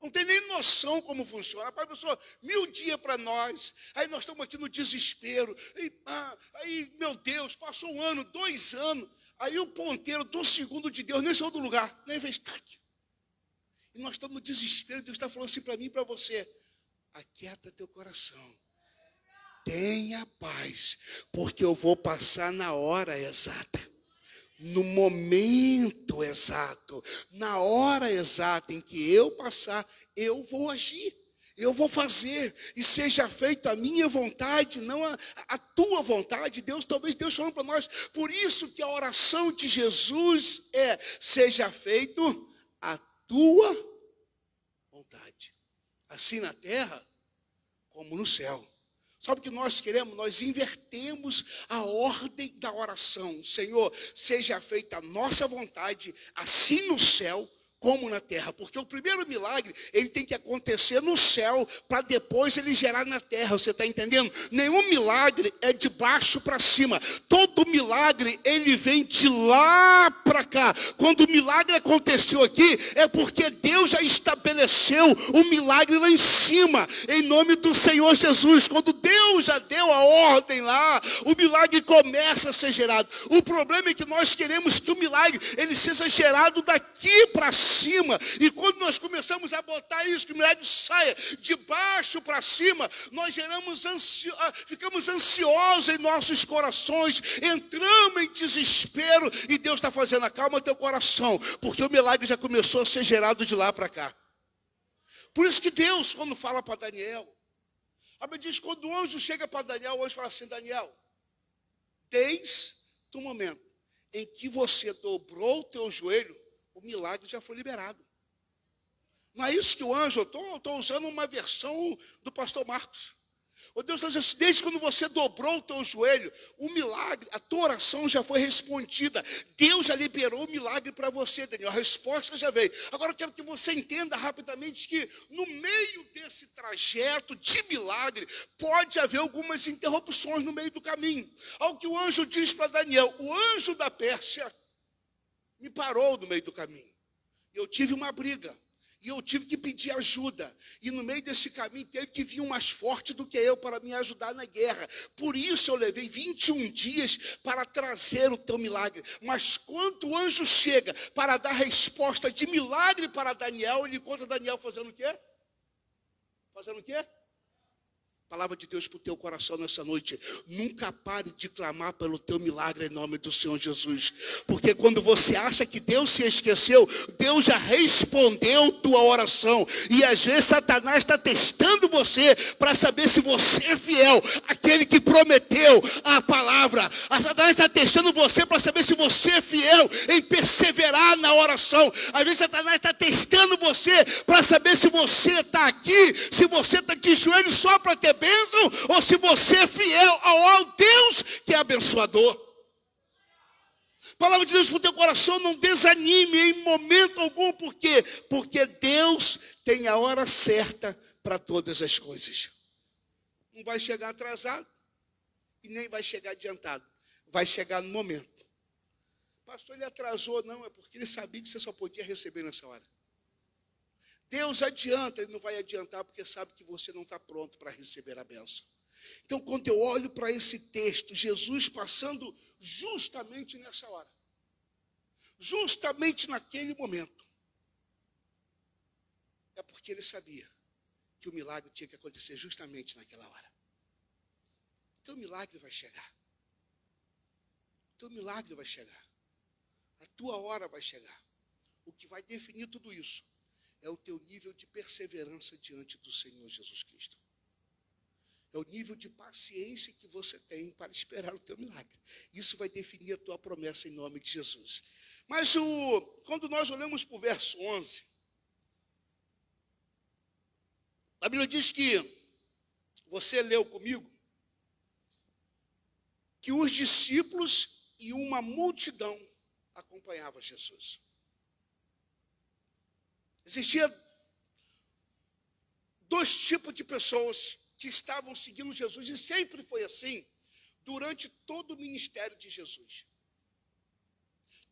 Não tem nem noção como funciona. Pai, pessoal, mil dias para nós. Aí nós estamos aqui no desespero. E, ah, aí, meu Deus, passou um ano, dois anos. Aí o ponteiro do segundo de Deus nem saiu do lugar, nem fez taque. E nós estamos no desespero. Deus está falando assim para mim e para você: aquieta teu coração. Tenha paz, porque eu vou passar na hora exata, no momento exato, na hora exata em que eu passar, eu vou agir. Eu vou fazer, e seja feita a minha vontade, não a, a tua vontade. Deus, talvez Deus falando para nós. Por isso que a oração de Jesus é: seja feito tua vontade, assim na terra como no céu. Sabe o que nós queremos? Nós invertemos a ordem da oração. Senhor, seja feita a nossa vontade, assim no céu como na terra, porque o primeiro milagre ele tem que acontecer no céu para depois ele gerar na terra. Você está entendendo? Nenhum milagre é de baixo para cima. Todo milagre ele vem de lá para cá. Quando o milagre aconteceu aqui é porque Deus já estabeleceu o milagre lá em cima, em nome do Senhor Jesus. Quando Deus já deu a ordem lá, o milagre começa a ser gerado. O problema é que nós queremos que o milagre ele seja gerado daqui para cima cima. E quando nós começamos a botar isso, que o milagre saia de baixo para cima, nós geramos ansio, ah, ficamos ansiosos em nossos corações, entramos em desespero e Deus está fazendo a calma teu coração, porque o milagre já começou a ser gerado de lá para cá. Por isso que Deus, quando fala para Daniel, a Bíblia diz: quando o anjo chega para Daniel, o anjo fala assim: Daniel, desde o momento em que você dobrou o teu joelho, milagre já foi liberado. Não é isso que o anjo, eu estou usando uma versão do pastor Marcos. O Deus está dizendo assim, desde quando você dobrou o teu joelho, o milagre, a tua oração já foi respondida. Deus já liberou o milagre para você, Daniel. A resposta já veio. Agora eu quero que você entenda rapidamente que no meio desse trajeto de milagre, pode haver algumas interrupções no meio do caminho. Ao que o anjo diz para Daniel, o anjo da Pérsia me parou no meio do caminho. Eu tive uma briga. E eu tive que pedir ajuda. E no meio desse caminho teve que vir um mais forte do que eu para me ajudar na guerra. Por isso eu levei 21 dias para trazer o teu milagre. Mas quando o anjo chega para dar resposta de milagre para Daniel, ele encontra Daniel fazendo o quê? Fazendo o quê? Palavra de Deus para o teu coração nessa noite. Nunca pare de clamar pelo teu milagre em nome do Senhor Jesus. Porque quando você acha que Deus se esqueceu, Deus já respondeu tua oração. E às vezes Satanás está testando você para saber se você é fiel. Aquele que prometeu a palavra. A Satanás está testando você para saber se você é fiel em perseverar na oração. Às vezes Satanás está testando você para saber se você está aqui, se você está de joelho só para ter bênção ou se você é fiel ao Deus que é abençoador. Palavra de Deus para o teu coração, não desanime em momento algum, por quê? Porque Deus tem a hora certa para todas as coisas. Não vai chegar atrasado e nem vai chegar adiantado. Vai chegar no momento. Pastor, ele atrasou, não, é porque ele sabia que você só podia receber nessa hora. Deus adianta, Ele não vai adiantar porque sabe que você não está pronto para receber a benção. Então, quando eu olho para esse texto, Jesus passando justamente nessa hora, justamente naquele momento, é porque ele sabia que o milagre tinha que acontecer justamente naquela hora. O milagre vai chegar. O milagre vai chegar. A tua hora vai chegar. O que vai definir tudo isso é o teu nível de perseverança diante do Senhor Jesus Cristo. É o nível de paciência que você tem para esperar o teu milagre. Isso vai definir a tua promessa em nome de Jesus. Mas o, quando nós olhamos para o verso 11, a Bíblia diz que, você leu comigo, que os discípulos e uma multidão acompanhava Jesus. Existia dois tipos de pessoas que estavam seguindo Jesus, e sempre foi assim durante todo o ministério de Jesus.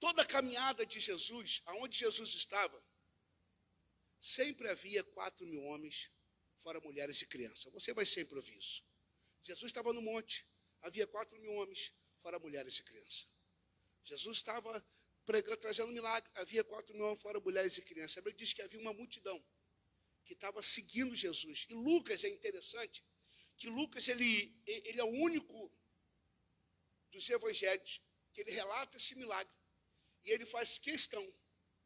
Toda a caminhada de Jesus, aonde Jesus estava, sempre havia quatro mil homens, fora mulheres e crianças. Você vai sempre ouvir isso. Jesus estava no monte, havia quatro mil homens, fora mulheres e crianças. Jesus estava pregando, trazendo milagre. Havia quatro mil fora mulheres e crianças. A Bíblia diz que havia uma multidão que estava seguindo Jesus. E Lucas é interessante, que Lucas ele, ele é o único dos evangelhos que ele relata esse milagre. E ele faz questão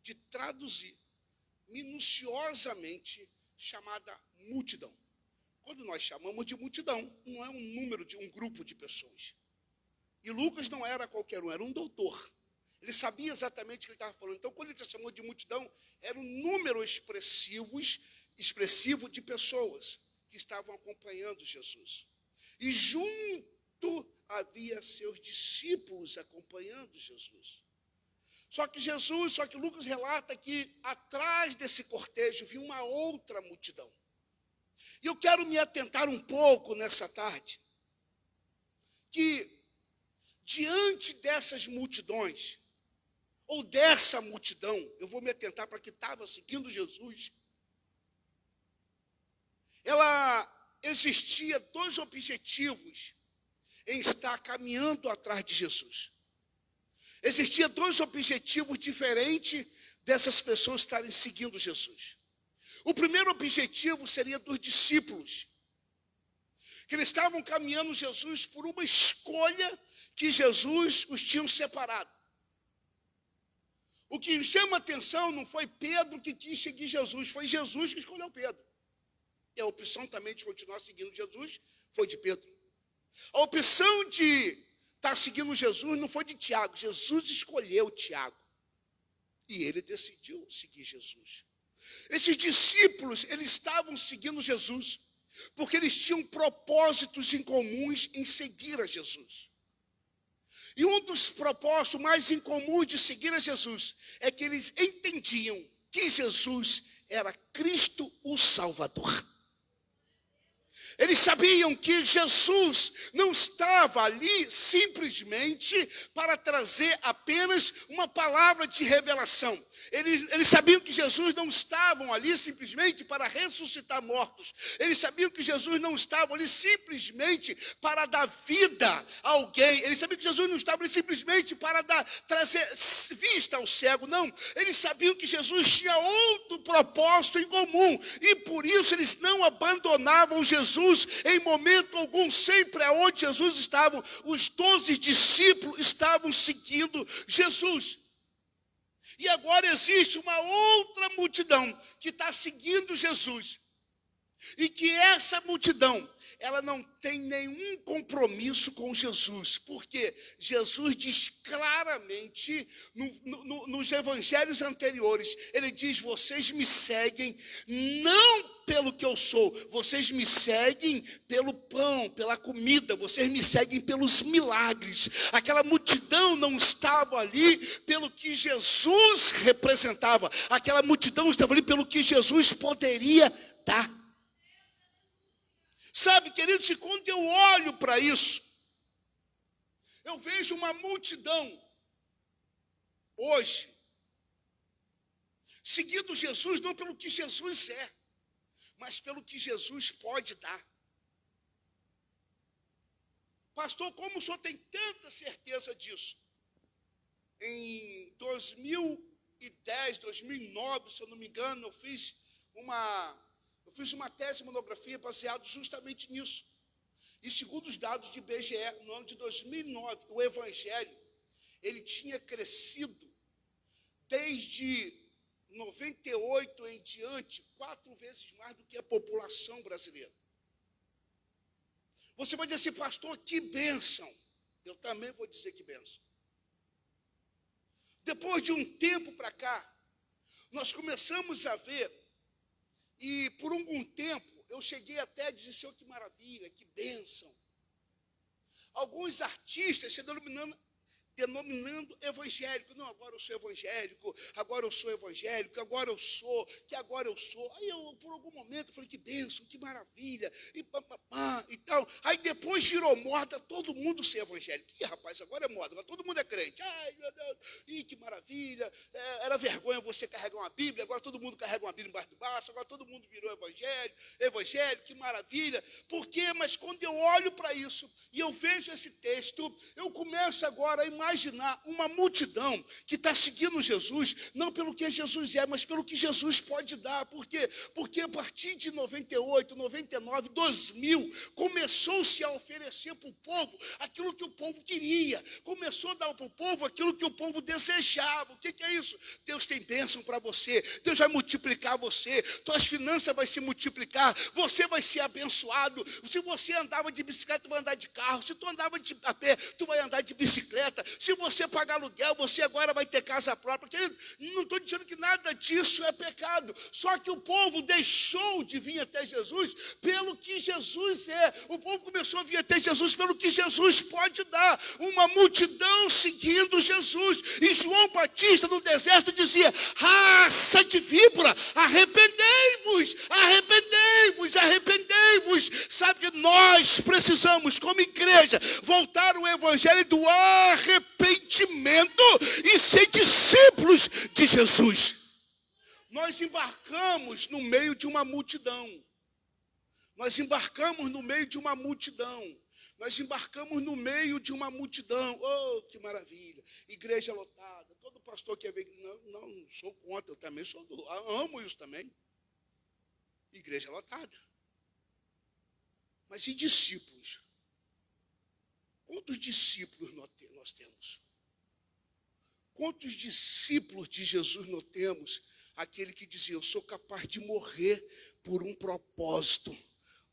de traduzir minuciosamente chamada multidão. Quando nós chamamos de multidão, não é um número de um grupo de pessoas. E Lucas não era qualquer um, era um doutor. Ele sabia exatamente o que ele estava falando. Então, quando ele chamou de multidão, era um número expressivos, expressivo de pessoas que estavam acompanhando Jesus. E junto havia seus discípulos acompanhando Jesus. Só que Jesus, só que Lucas relata que atrás desse cortejo viu uma outra multidão. E eu quero me atentar um pouco nessa tarde, que diante dessas multidões, ou dessa multidão, eu vou me atentar para que estava seguindo Jesus, ela existia dois objetivos em estar caminhando atrás de Jesus. Existia dois objetivos diferentes dessas pessoas estarem seguindo Jesus. O primeiro objetivo seria dos discípulos, que eles estavam caminhando Jesus por uma escolha que Jesus os tinha separado. O que chama atenção não foi Pedro que quis seguir Jesus, foi Jesus que escolheu Pedro. E a opção também de continuar seguindo Jesus foi de Pedro. A opção de estar seguindo Jesus não foi de Tiago, Jesus escolheu Tiago. E ele decidiu seguir Jesus. Esses discípulos, eles estavam seguindo Jesus, porque eles tinham propósitos em comuns em seguir a Jesus. E um dos propósitos mais incomuns de seguir a Jesus é que eles entendiam que Jesus era Cristo o Salvador. Eles sabiam que Jesus não estava ali simplesmente para trazer apenas uma palavra de revelação. Eles, eles sabiam que Jesus não estava ali simplesmente para ressuscitar mortos. Eles sabiam que Jesus não estava ali simplesmente para dar vida a alguém. Eles sabiam que Jesus não estava ali simplesmente para dar, trazer vista ao cego. Não. Eles sabiam que Jesus tinha outro propósito em comum. E por isso eles não abandonavam Jesus em momento algum. Sempre aonde Jesus estava, os doze discípulos estavam seguindo Jesus. E agora existe uma outra multidão que está seguindo Jesus. E que essa multidão ela não tem nenhum compromisso com Jesus, porque Jesus diz claramente no, no, nos evangelhos anteriores: Ele diz, vocês me seguem não pelo que eu sou, vocês me seguem pelo pão, pela comida, vocês me seguem pelos milagres. Aquela multidão não estava ali pelo que Jesus representava, aquela multidão estava ali pelo que Jesus poderia dar. Sabe, queridos, e quando eu olho para isso, eu vejo uma multidão hoje seguindo Jesus não pelo que Jesus é, mas pelo que Jesus pode dar. Pastor, como o senhor tem tanta certeza disso? Em 2010, 2009, se eu não me engano, eu fiz uma fiz uma tese monografia baseada justamente nisso. E segundo os dados de IBGE, no ano de 2009, o evangelho ele tinha crescido desde 98 em diante, quatro vezes mais do que a população brasileira. Você vai dizer assim, pastor, que bênção. Eu também vou dizer que bênção. Depois de um tempo para cá, nós começamos a ver e por algum tempo eu cheguei até a dizer, Senhor, que maravilha, que bênção. Alguns artistas se denominando, denominando evangélico. Não, agora eu sou evangélico, agora eu sou evangélico, agora eu sou, que agora eu sou. Aí eu, por algum momento, falei, que bênção, que maravilha, e pá, pá, pá, e tal. Aí depois virou moda todo mundo ser evangélico. Ih, rapaz, agora é moda, agora todo mundo é crente. Ai, meu Deus, ih, que maravilha. É, era vergonha você carregar uma Bíblia, agora todo mundo carrega uma Bíblia embaixo do baixo, agora todo mundo virou evangélico, evangélico, que maravilha. Por quê? Mas quando eu olho para isso e eu vejo esse texto, eu começo agora a imaginar imaginar uma multidão que está seguindo Jesus, não pelo que Jesus é, mas pelo que Jesus pode dar. Por quê? Porque a partir de 98, 99, 2000, começou-se a oferecer para o povo aquilo que o povo queria, começou a dar para o povo aquilo que o povo desejava. O que, que é isso? Deus tem bênção para você, Deus vai multiplicar você, tuas finanças vai se multiplicar, você vai ser abençoado. Se você andava de bicicleta, vai andar de carro, se tu andava de a pé, tu vai andar de bicicleta, se você pagar aluguel, você agora vai ter casa própria. Querido, não estou dizendo que nada disso é pecado. Só que o povo deixou de vir até Jesus pelo que Jesus é. O povo começou a vir até Jesus pelo que Jesus pode dar. Uma multidão seguindo Jesus. E João Batista no deserto dizia: raça de víbora, arrependei-vos, arrependei-vos, arrependei-vos. Sabe que nós precisamos, como igreja, voltar o evangelho do arrependimento arrependimento e ser discípulos de Jesus. Nós embarcamos no meio de uma multidão. Nós embarcamos no meio de uma multidão. Nós embarcamos no meio de uma multidão. Oh, que maravilha! Igreja lotada. Todo pastor que vem, não, não, não sou contra, eu também sou, amo isso também. Igreja lotada. Mas e discípulos? Quantos discípulos nós temos? Quantos discípulos de Jesus nós temos? Aquele que dizia: Eu sou capaz de morrer por um propósito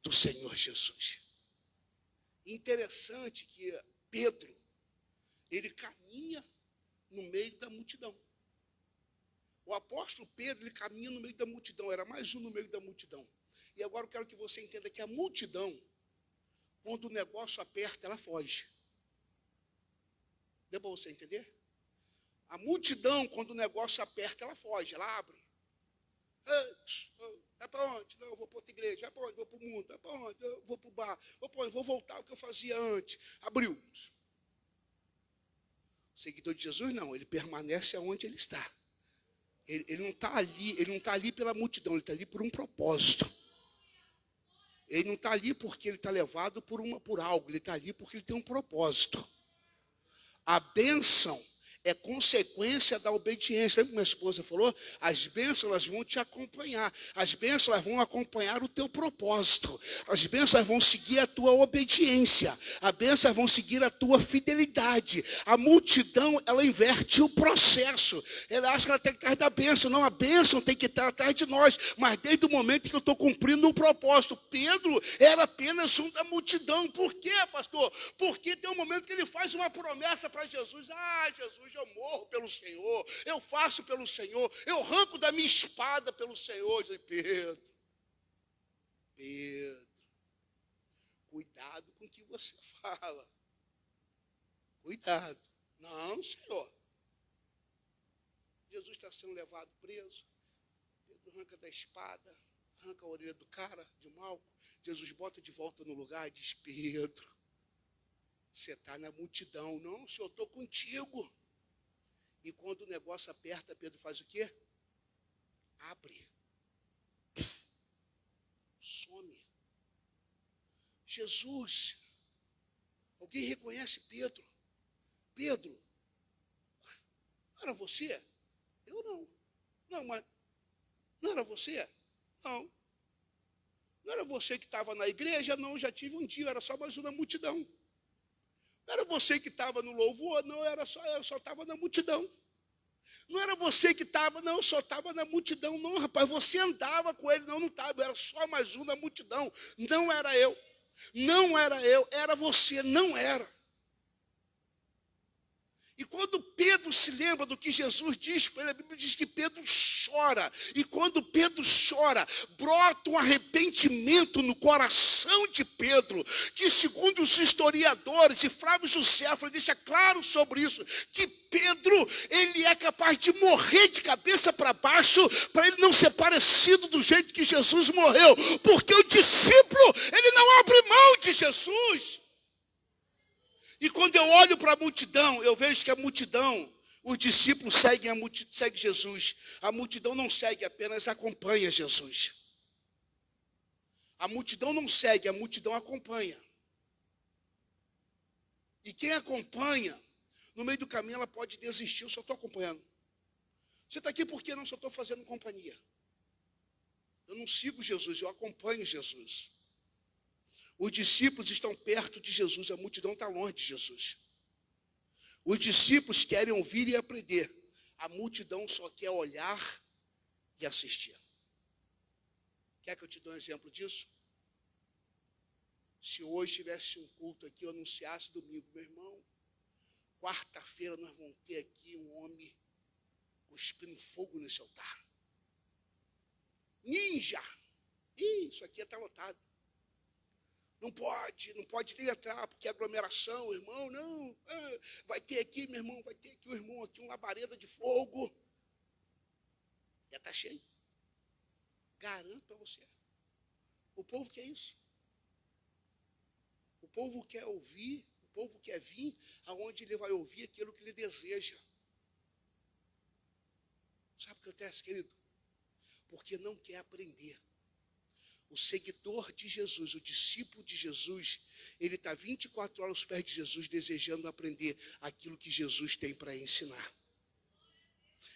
do Senhor Jesus. Interessante que Pedro, ele caminha no meio da multidão. O apóstolo Pedro, ele caminha no meio da multidão, era mais um no meio da multidão. E agora eu quero que você entenda que a multidão quando o negócio aperta, ela foge. Deu para você entender? A multidão, quando o negócio aperta, ela foge, ela abre. Vai para onde? Não, eu vou para outra igreja. Vai para onde? Vou para o mundo. Vai para onde? Eu vou para o bar. Vou para onde? Vou voltar ao que eu fazia antes. Abriu. O seguidor de Jesus, não. Ele permanece aonde ele está. Ele, ele não está ali, ele não está ali pela multidão, ele está ali por um propósito. Ele não está ali porque ele está levado por, uma, por algo, ele está ali porque ele tem um propósito. A bênção é consequência da obediência. Lembra que minha esposa falou? As bênçãos vão te acompanhar. As bênçãos vão acompanhar o teu propósito. As bênçãos vão seguir a tua obediência. As bênçãos vão seguir a tua fidelidade. A multidão, ela inverte o processo. Ela acha que ela tem que estar da bênção. Não, a bênção tem que estar atrás de nós. Mas desde o momento que eu estou cumprindo o propósito. Pedro era apenas um da multidão. Por quê, pastor? Porque tem um momento que ele faz uma promessa para Jesus. Ah, Jesus, eu morro pelo Senhor, eu faço pelo Senhor, eu arranco da minha espada pelo Senhor. Eu Pedro, Pedro, cuidado com o que você fala. Cuidado. Não, Senhor. Jesus está sendo levado preso. Pedro arranca da espada, arranca a orelha do cara de Malco. Jesus bota de volta no lugar e diz: Pedro, você está na multidão. Não, Senhor, estou contigo. E quando o negócio aperta, Pedro faz o quê? Abre. Some. Jesus. Alguém reconhece Pedro? Pedro. Era você? Eu não. Não, mas. Não era você? Não. Não era você que estava na igreja? Não, já tive um dia, era só mais uma multidão. Não era você que estava no louvor, não, era só, eu só estava na multidão. Não era você que estava, não, só estava na multidão, não, rapaz, você andava com ele, não, não estava, era só mais um da multidão, não era eu, não era eu, era você, não era. E quando Pedro se lembra do que Jesus diz para ele, a Bíblia diz que Pedro chora. E quando Pedro chora, brota um arrependimento no coração de Pedro, que segundo os historiadores, e Flávio José deixa claro sobre isso, que Pedro, ele é capaz de morrer de cabeça para baixo, para ele não ser parecido do jeito que Jesus morreu, porque o discípulo, ele não abre mão de Jesus. E quando eu olho para a multidão, eu vejo que a multidão, os discípulos seguem, a seguem Jesus. A multidão não segue, apenas acompanha Jesus. A multidão não segue, a multidão acompanha. E quem acompanha, no meio do caminho ela pode desistir, eu só estou acompanhando. Você está aqui porque não só estou fazendo companhia. Eu não sigo Jesus, eu acompanho Jesus. Os discípulos estão perto de Jesus, a multidão está longe de Jesus. Os discípulos querem ouvir e aprender, a multidão só quer olhar e assistir. Quer que eu te dê um exemplo disso? Se hoje tivesse um culto aqui, eu anunciasse domingo, meu irmão, quarta-feira nós vamos ter aqui um homem cuspindo fogo nesse altar. Ninja! Ih, isso aqui está lotado. Não pode, não pode nem entrar, porque é aglomeração, irmão, não. Ah, vai ter aqui, meu irmão, vai ter aqui o um irmão, aqui, uma labareda de fogo. Já está cheio. Garanto para você. O povo quer isso. O povo quer ouvir, o povo quer vir aonde ele vai ouvir aquilo que ele deseja. Sabe o que acontece, querido? Porque não quer aprender o seguidor de Jesus, o discípulo de Jesus, ele está 24 horas aos pés de Jesus, desejando aprender aquilo que Jesus tem para ensinar.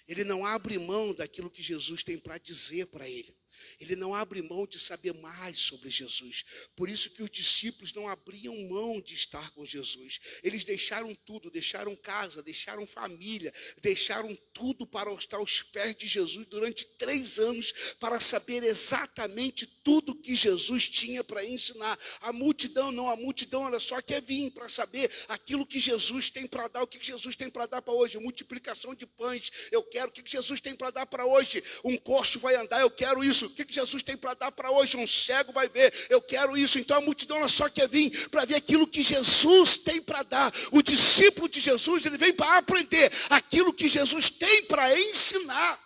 Ele não abre mão daquilo que Jesus tem para dizer para ele. Ele não abre mão de saber mais sobre Jesus. Por isso que os discípulos não abriam mão de estar com Jesus. Eles deixaram tudo, deixaram casa, deixaram família, deixaram tudo para estar aos pés de Jesus durante três anos para saber exatamente tudo que Jesus tinha para ensinar. A multidão não, a multidão ela só quer vir para saber aquilo que Jesus tem para dar, o que Jesus tem para dar para hoje, multiplicação de pães. Eu quero o que Jesus tem para dar para hoje. Um coxo vai andar, eu quero isso o que Jesus tem para dar para hoje? Um cego vai ver, eu quero isso. Então a multidão só quer vir para ver aquilo que Jesus tem para dar. O discípulo de Jesus, ele vem para aprender aquilo que Jesus tem para ensinar.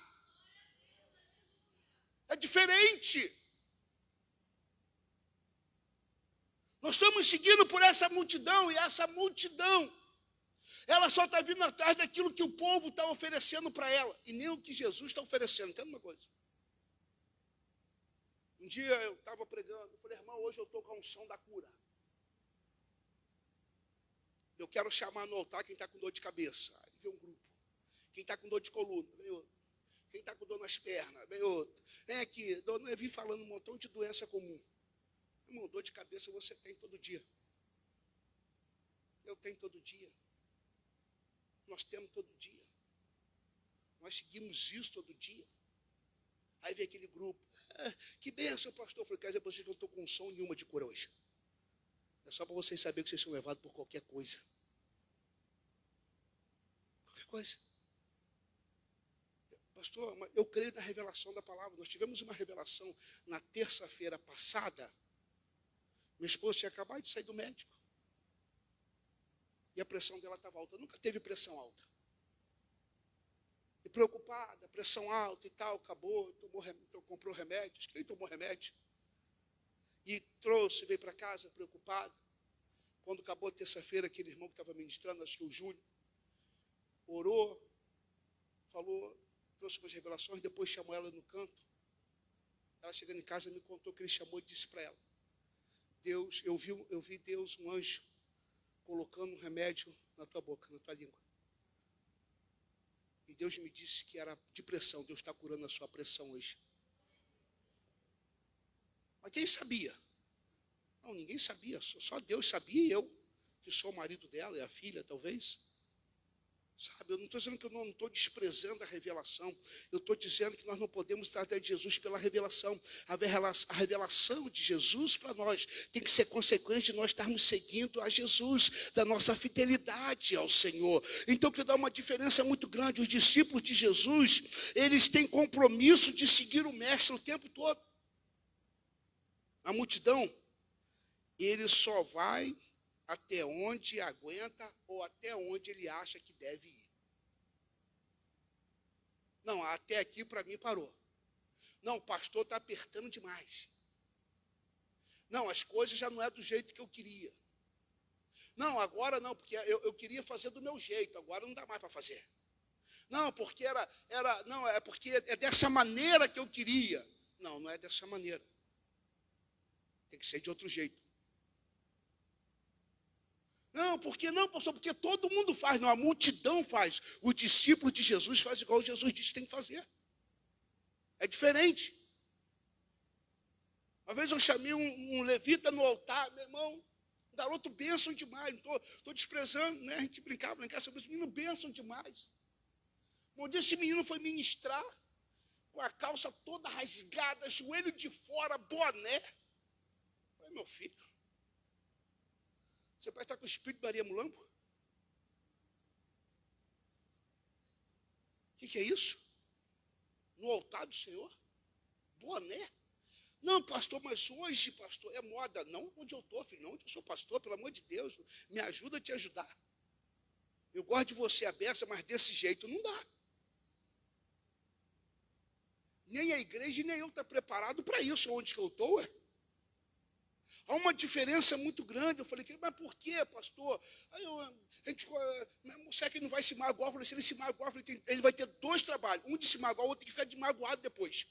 É diferente. Nós estamos seguindo por essa multidão e essa multidão Ela só está vindo atrás daquilo que o povo está oferecendo para ela, e nem o que Jesus está oferecendo. Entende uma coisa? Um dia eu estava pregando, eu falei, irmão, hoje eu estou com a unção da cura. Eu quero chamar no altar quem está com dor de cabeça. Aí um grupo. Quem está com dor de coluna, veio outro. Quem está com dor nas pernas, veio outro. Vem aqui, eu vi falando um montão de doença comum. Irmão, dor de cabeça você tem todo dia. Eu tenho todo dia. Nós temos todo dia. Nós seguimos isso todo dia. Aí vem aquele grupo. Ah, que benção, pastor. Eu falei, dizer para vocês não estou com som nenhuma de cura hoje. É só para vocês saberem que vocês são levados por qualquer coisa. Qualquer coisa. Pastor, eu creio na revelação da palavra. Nós tivemos uma revelação na terça-feira passada. Minha esposa tinha acabado de sair do médico. E a pressão dela estava alta. Nunca teve pressão alta. E preocupada, pressão alta e tal, acabou, tomou, comprou remédios. Quem tomou remédio? E trouxe, veio para casa preocupado. Quando acabou terça-feira, aquele irmão que estava ministrando, acho que o Júlio, orou, falou, trouxe umas revelações, depois chamou ela no canto. Ela chegando em casa me contou que ele chamou e disse para ela: Deus, eu vi, eu vi Deus, um anjo, colocando um remédio na tua boca, na tua língua. E Deus me disse que era de pressão. Deus está curando a sua pressão hoje. Mas quem sabia? Não, ninguém sabia. Só Deus sabia e eu, que sou o marido dela e a filha, talvez. Eu não estou dizendo que eu não estou desprezando a revelação. Eu estou dizendo que nós não podemos tratar de Jesus pela revelação. A revelação de Jesus para nós tem que ser consequente de nós estarmos seguindo a Jesus, da nossa fidelidade ao Senhor. Então, que dá uma diferença muito grande. Os discípulos de Jesus, eles têm compromisso de seguir o Mestre o tempo todo. A multidão, ele só vai até onde aguenta ou até onde ele acha que deve ir. Não, até aqui para mim parou. Não, o pastor está apertando demais. Não, as coisas já não é do jeito que eu queria. Não, agora não, porque eu, eu queria fazer do meu jeito, agora não dá mais para fazer. Não, porque era, era, não, é porque é dessa maneira que eu queria. Não, não é dessa maneira. Tem que ser de outro jeito. Não, porque não, pastor? Porque todo mundo faz, não, a multidão faz. Os discípulos de Jesus fazem igual Jesus disse que tem que fazer. É diferente. Uma vez eu chamei um, um levita no altar, meu irmão, garoto bênção demais, estou desprezando, né? A gente brincava, brincava sobre isso, menino bênção demais. Um dia esse menino foi ministrar, com a calça toda rasgada, joelho de fora, boné. Falei, meu filho, você pode estar com o espírito de Maria Mulambo? O que, que, é isso? No altar do Senhor? Boné? Não, pastor, mas hoje, pastor, é moda. Não onde eu estou, filho, não onde eu sou pastor, pelo amor de Deus, me ajuda a te ajudar. Eu gosto de você aberta, mas desse jeito não dá. Nem a igreja, nem eu estou tá preparado para isso. Onde que eu estou, é? Há uma diferença muito grande. Eu falei, mas por quê, pastor? Aí eu, a gente, será que ele não vai se magoar? Eu falei, se ele se magoar, ele vai ter dois trabalhos. Um de se magoar, o outro de ficar de magoado depois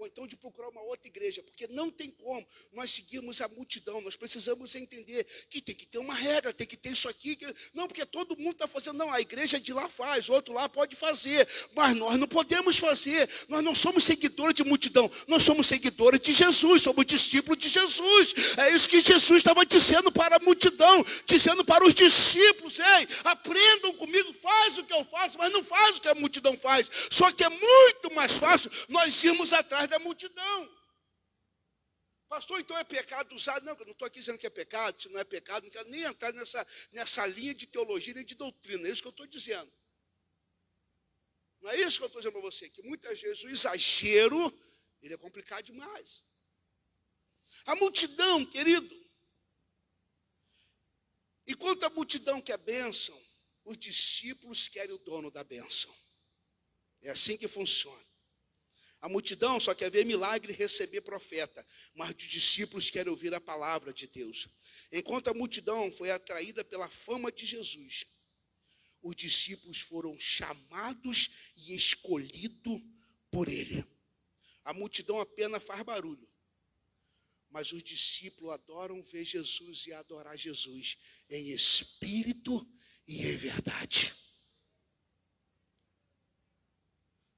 ou então de procurar uma outra igreja, porque não tem como nós seguirmos a multidão, nós precisamos entender que tem que ter uma regra, tem que ter isso aqui, que... não, porque todo mundo está fazendo, não, a igreja de lá faz, outro lá pode fazer, mas nós não podemos fazer, nós não somos seguidores de multidão, nós somos seguidores de Jesus, somos discípulos de Jesus, é isso que Jesus estava dizendo para a multidão, dizendo para os discípulos, ei, aprendam comigo, faz o que eu faço, mas não faz o que a multidão faz, só que é muito mais fácil nós irmos atrás da multidão. Pastor, então é pecado usar? Não, eu não estou aqui dizendo que é pecado, se não é pecado, não quero nem entrar nessa, nessa linha de teologia nem de doutrina, é isso que eu estou dizendo. Não é isso que eu estou dizendo para você, que muitas vezes o exagero, ele é complicado demais. A multidão, querido, enquanto a multidão quer bênção, os discípulos querem o dono da bênção. É assim que funciona. A multidão só quer ver milagre e receber profeta, mas os discípulos querem ouvir a palavra de Deus. Enquanto a multidão foi atraída pela fama de Jesus, os discípulos foram chamados e escolhidos por ele. A multidão apenas faz barulho, mas os discípulos adoram ver Jesus e adorar Jesus em espírito e em verdade.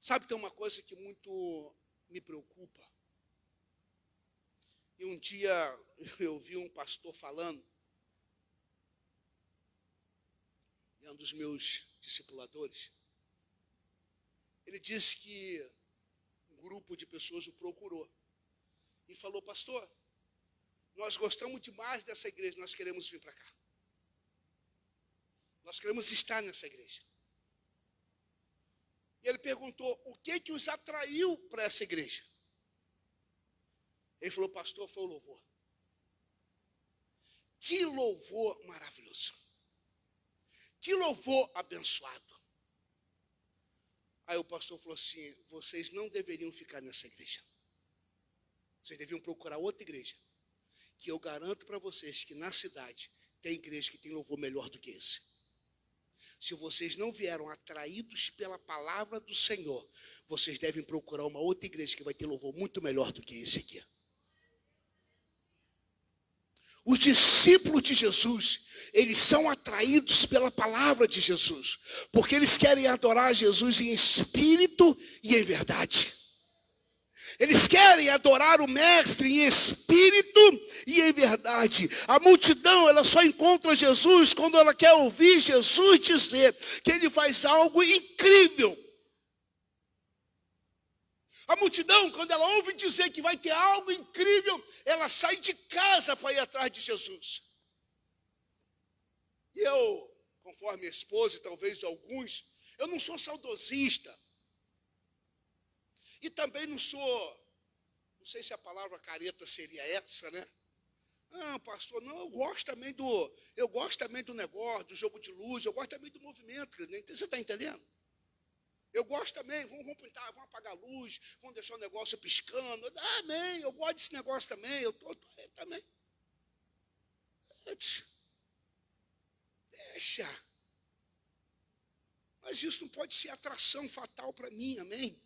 Sabe, tem uma coisa que muito me preocupa. E um dia eu vi um pastor falando, é um dos meus discipuladores. Ele disse que um grupo de pessoas o procurou e falou: Pastor, nós gostamos demais dessa igreja, nós queremos vir para cá. Nós queremos estar nessa igreja. E ele perguntou: o que que os atraiu para essa igreja? Ele falou: pastor, foi o louvor. Que louvor maravilhoso. Que louvor abençoado. Aí o pastor falou assim: vocês não deveriam ficar nessa igreja. Vocês deviam procurar outra igreja. Que eu garanto para vocês que na cidade tem igreja que tem louvor melhor do que esse se vocês não vieram atraídos pela palavra do Senhor, vocês devem procurar uma outra igreja que vai ter louvor muito melhor do que esse aqui. Os discípulos de Jesus, eles são atraídos pela palavra de Jesus, porque eles querem adorar Jesus em espírito e em verdade. Eles querem adorar o Mestre em espírito e em verdade. A multidão, ela só encontra Jesus quando ela quer ouvir Jesus dizer que ele faz algo incrível. A multidão, quando ela ouve dizer que vai ter algo incrível, ela sai de casa para ir atrás de Jesus. E eu, conforme a esposa e talvez alguns, eu não sou saudosista. E também não sou, não sei se a palavra careta seria essa, né? Ah, pastor, não, eu gosto também do, eu gosto também do negócio, do jogo de luz, eu gosto também do movimento, você está entendendo? Eu gosto também, vamos, vamos pintar, vamos apagar a luz, vamos deixar o negócio piscando. Ah, amém, eu gosto desse negócio também, eu estou também. Deixa. Mas isso não pode ser atração fatal para mim, amém?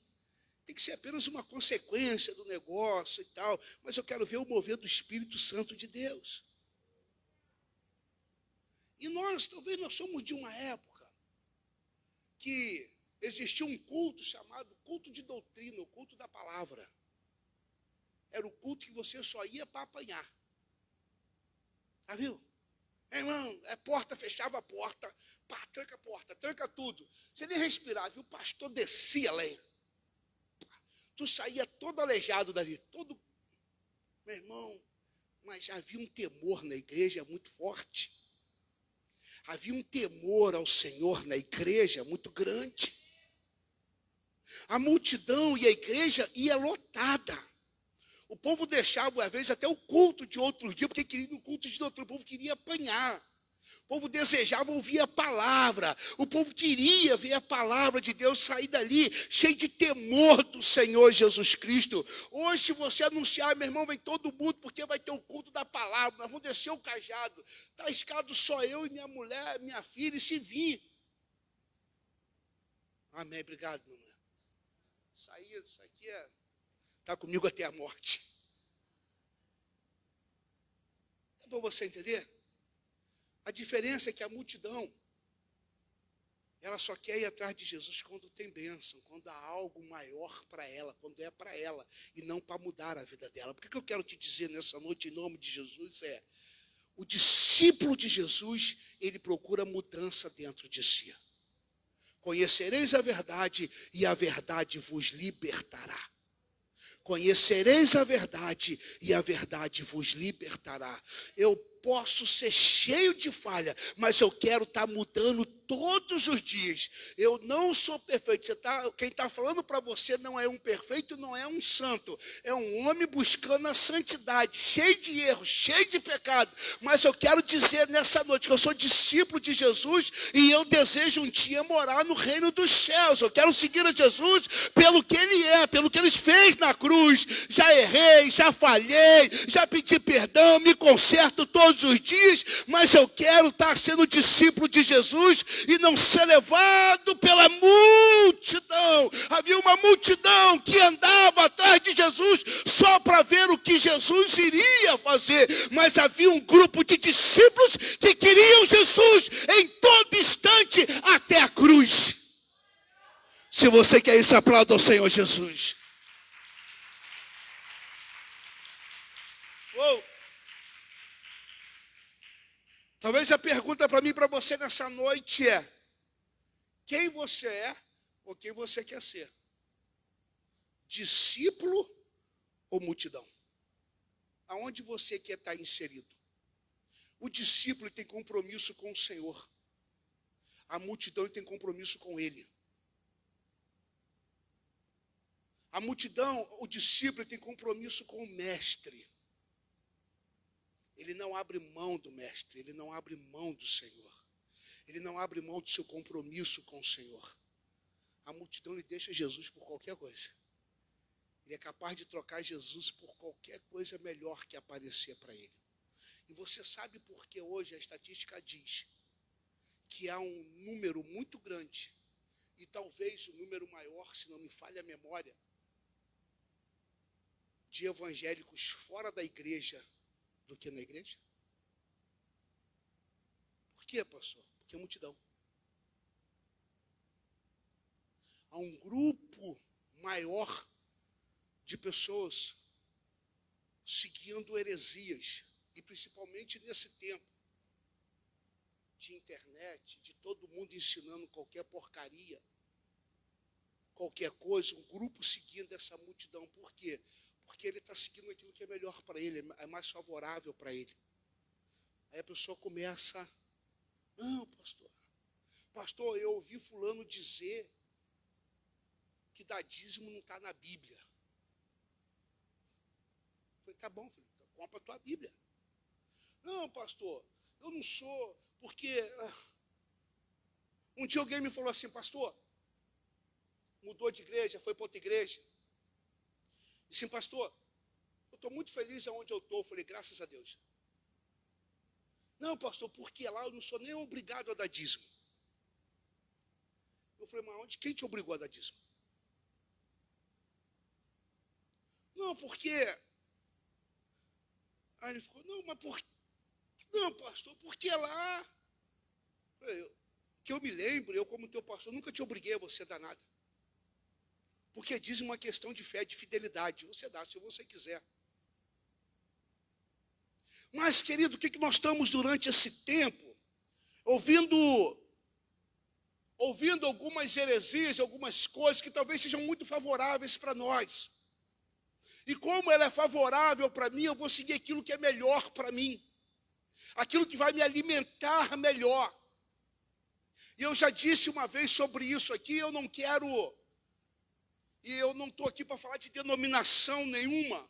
Tem que ser apenas uma consequência do negócio e tal, mas eu quero ver o mover do Espírito Santo de Deus. E nós, talvez nós somos de uma época que existia um culto chamado culto de doutrina, o culto da palavra. Era o culto que você só ia para apanhar. Tá viu? É, irmão, é porta, fechava a porta, pá, tranca a porta, tranca tudo. Você nem respirava, e o pastor descia lenha tu saía todo aleijado dali, todo. Meu irmão, mas havia um temor na igreja muito forte. Havia um temor ao Senhor na igreja muito grande. A multidão e a igreja ia lotada. O povo deixava, às vezes, até o culto de outro dia, porque queria no culto de outro, povo queria apanhar. O povo desejava ouvir a palavra. O povo queria ver a palavra de Deus sair dali, cheio de temor do Senhor Jesus Cristo. Hoje, se você anunciar, meu irmão, vem todo mundo, porque vai ter o culto da palavra. Nós vamos descer o cajado. Está escado só eu e minha mulher, minha filha, e se vir. Amém. Obrigado, minha mulher. Isso, aí, isso aqui é. Está comigo até a morte. É para você entender? A diferença é que a multidão, ela só quer ir atrás de Jesus quando tem bênção, quando há algo maior para ela, quando é para ela, e não para mudar a vida dela. Porque o que eu quero te dizer nessa noite, em nome de Jesus, é: o discípulo de Jesus, ele procura mudança dentro de si. Conhecereis a verdade, e a verdade vos libertará. Conhecereis a verdade, e a verdade vos libertará. Eu posso ser cheio de falha, mas eu quero estar tá mudando todos os dias. Eu não sou perfeito. Tá, quem está falando para você não é um perfeito, não é um santo. É um homem buscando a santidade, cheio de erros, cheio de pecado. Mas eu quero dizer nessa noite que eu sou discípulo de Jesus e eu desejo um dia morar no reino dos céus. Eu quero seguir a Jesus pelo que Ele é, pelo que Ele fez na cruz. Já errei, já falhei, já pedi perdão, me conserto todo todos os dias, mas eu quero estar sendo discípulo de Jesus e não ser levado pela multidão. Havia uma multidão que andava atrás de Jesus só para ver o que Jesus iria fazer, mas havia um grupo de discípulos que queriam Jesus em todo instante até a cruz. Se você quer isso, aplauda ao Senhor Jesus. Oh. Talvez a pergunta para mim para você nessa noite é: quem você é ou quem você quer ser? Discípulo ou multidão? Aonde você quer estar inserido? O discípulo tem compromisso com o Senhor. A multidão tem compromisso com Ele. A multidão, o discípulo tem compromisso com o Mestre. Ele não abre mão do Mestre, ele não abre mão do Senhor. Ele não abre mão do seu compromisso com o Senhor. A multidão lhe deixa Jesus por qualquer coisa. Ele é capaz de trocar Jesus por qualquer coisa melhor que aparecer para ele. E você sabe por que hoje a estatística diz que há um número muito grande, e talvez o um número maior, se não me falha a memória, de evangélicos fora da igreja do que na igreja? Por quê, pastor? Porque é multidão. Há um grupo maior de pessoas seguindo heresias, e principalmente nesse tempo de internet, de todo mundo ensinando qualquer porcaria, qualquer coisa, um grupo seguindo essa multidão. Por quê? Porque ele está seguindo aquilo que é melhor para ele, é mais favorável para ele. Aí a pessoa começa, não, pastor, pastor, eu ouvi fulano dizer que dar dízimo não está na Bíblia. Eu falei, tá bom, filho, então compra a tua Bíblia. Não, pastor, eu não sou, porque. Ah, um dia alguém me falou assim, pastor, mudou de igreja, foi para outra igreja. Disse assim, pastor, eu estou muito feliz aonde eu estou. Falei, graças a Deus. Não, pastor, porque lá eu não sou nem obrigado a dar dízimo. Eu falei, mas onde, quem te obrigou a dar dízimo? Não, porque. Aí ele ficou, não, mas por não, pastor, porque lá. Eu, que eu me lembro, eu, como teu pastor, nunca te obriguei a você dar nada. Porque diz uma questão de fé, de fidelidade. Você dá se você quiser. Mas, querido, o que, nós estamos durante esse tempo? Ouvindo ouvindo algumas heresias, algumas coisas que talvez sejam muito favoráveis para nós. E como ela é favorável para mim, eu vou seguir aquilo que é melhor para mim aquilo que vai me alimentar melhor. E eu já disse uma vez sobre isso aqui, eu não quero, e eu não estou aqui para falar de denominação nenhuma,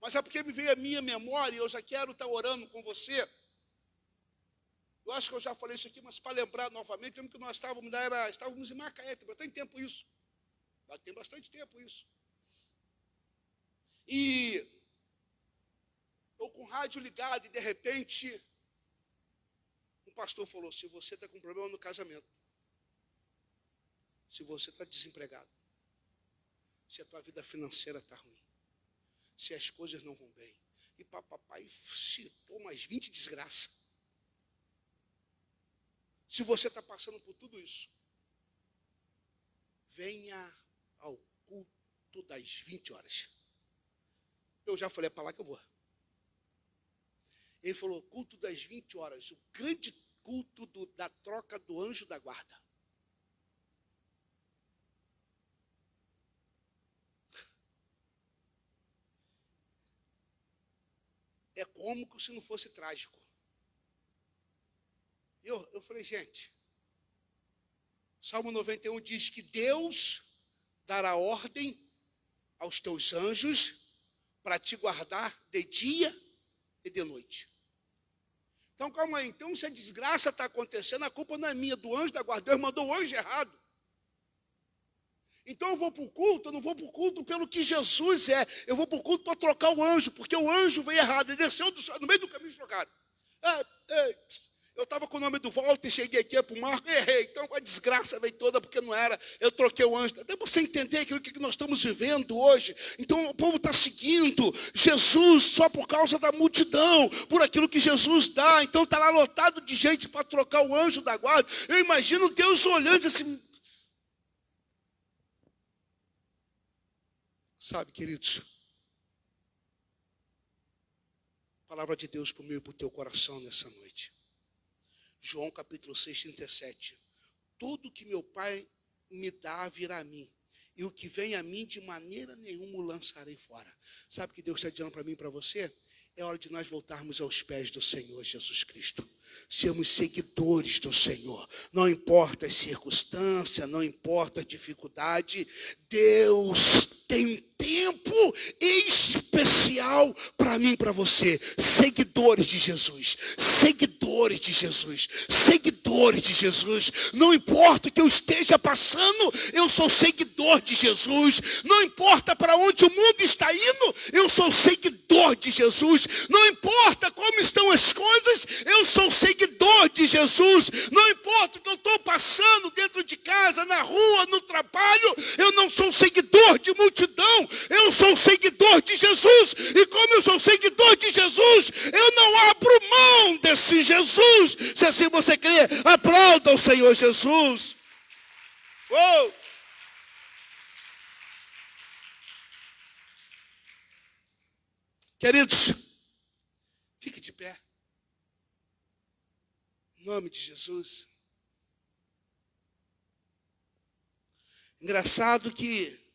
mas é porque me veio a minha memória e eu já quero estar orando com você. Eu acho que eu já falei isso aqui, mas para lembrar novamente, lembro que nós estávamos, era, estávamos em Macaé, tem bastante tempo isso. Tem bastante tempo isso. E ou com o rádio ligado, e de repente, um pastor falou: se você está com problema no casamento, se você está desempregado, se a tua vida financeira está ruim, se as coisas não vão bem, e papai citou mais 20 desgraças. Se você está passando por tudo isso, venha ao culto das 20 horas. Eu já falei para lá que eu vou. Ele falou: culto das 20 horas, o grande culto do, da troca do anjo da guarda. É cômico se não fosse trágico. Eu, eu falei, gente, Salmo 91 diz que Deus dará ordem aos teus anjos para te guardar de dia e de noite. Então, calma aí. Então, se a desgraça está acontecendo, a culpa não é minha, do anjo da guarda. Deus mandou o anjo errado. Então eu vou para o culto, eu não vou para o culto pelo que Jesus é. Eu vou para o culto para trocar o anjo, porque o anjo veio errado. Ele desceu do, no meio do caminho trocado. É, é, eu estava com o nome do Walter, cheguei aqui para o Marco, errei. Então a desgraça veio toda porque não era. Eu troquei o anjo. Até você entender aquilo que nós estamos vivendo hoje. Então o povo está seguindo Jesus só por causa da multidão, por aquilo que Jesus dá. Então está lá lotado de gente para trocar o anjo da guarda. Eu imagino Deus olhando assim Sabe, queridos, palavra de Deus para o meu e para o teu coração nessa noite. João capítulo 6, 37. Tudo que meu Pai me dá virá a mim, e o que vem a mim de maneira nenhuma o lançarei fora. Sabe o que Deus está dizendo para mim e para você? É hora de nós voltarmos aos pés do Senhor Jesus Cristo. Sermos seguidores do Senhor. Não importa as circunstâncias, não importa a dificuldade, Deus tem tempo especial para mim e para você. Seguidores de Jesus, seguidores de Jesus, seguidores de Jesus. Não importa o que eu esteja passando, eu sou seguidor de Jesus. Não importa para onde o mundo está indo, eu sou seguidor de Jesus. Não importa como estão as coisas, eu sou seguidor de Jesus. Não importa o que eu estou passando dentro de casa, na rua, no trabalho, eu não sou seguidor de multidão, eu sou seguidor de Jesus. E como eu sou seguidor de Jesus, eu não abro mão desse Jesus. Se assim você crê, aplauda o Senhor Jesus. Queridos, fique de pé. Em nome de Jesus. Engraçado que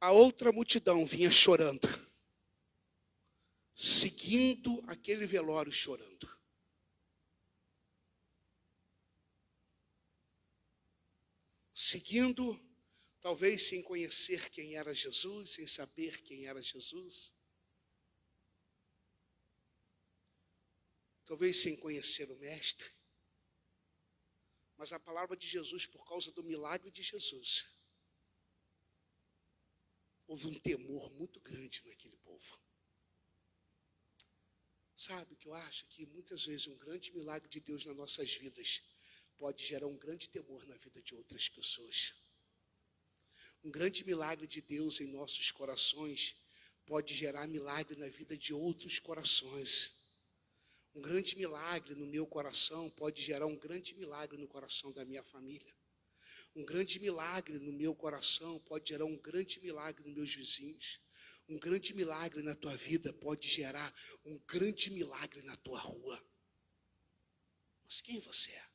a outra multidão vinha chorando, seguindo aquele velório chorando. Seguindo, talvez sem conhecer quem era Jesus, sem saber quem era Jesus. Talvez sem conhecer o Mestre. Mas a palavra de Jesus, por causa do milagre de Jesus, houve um temor muito grande naquele povo. Sabe o que eu acho? Que muitas vezes um grande milagre de Deus nas nossas vidas pode gerar um grande temor na vida de outras pessoas. Um grande milagre de Deus em nossos corações pode gerar milagre na vida de outros corações. Um grande milagre no meu coração pode gerar um grande milagre no coração da minha família. Um grande milagre no meu coração pode gerar um grande milagre nos meus vizinhos. Um grande milagre na tua vida pode gerar um grande milagre na tua rua. Mas quem você é?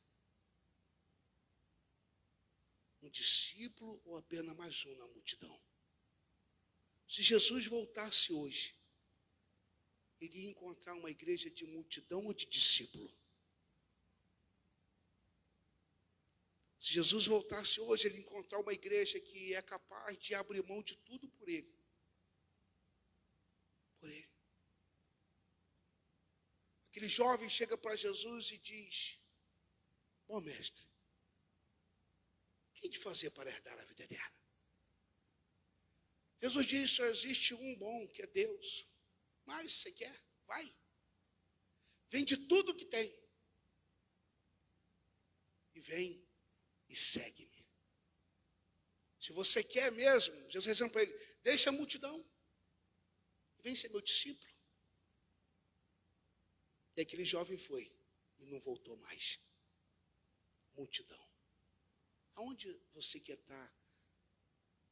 Um discípulo ou apenas mais um na multidão? Se Jesus voltasse hoje, iria encontrar uma igreja de multidão ou de discípulo? Se Jesus voltasse hoje, ele encontrar uma igreja que é capaz de abrir mão de tudo por ele. Por ele. Aquele jovem chega para Jesus e diz: Bom mestre, quem de fazer para herdar a vida eterna? Jesus diz: só existe um bom, que é Deus. Mas você quer? Vai. Vende tudo que tem. E vem e segue-me. Se você quer mesmo, Jesus dizendo para ele: deixa a multidão. Vem ser meu discípulo. E aquele jovem foi e não voltou mais. Multidão. Aonde você quer estar?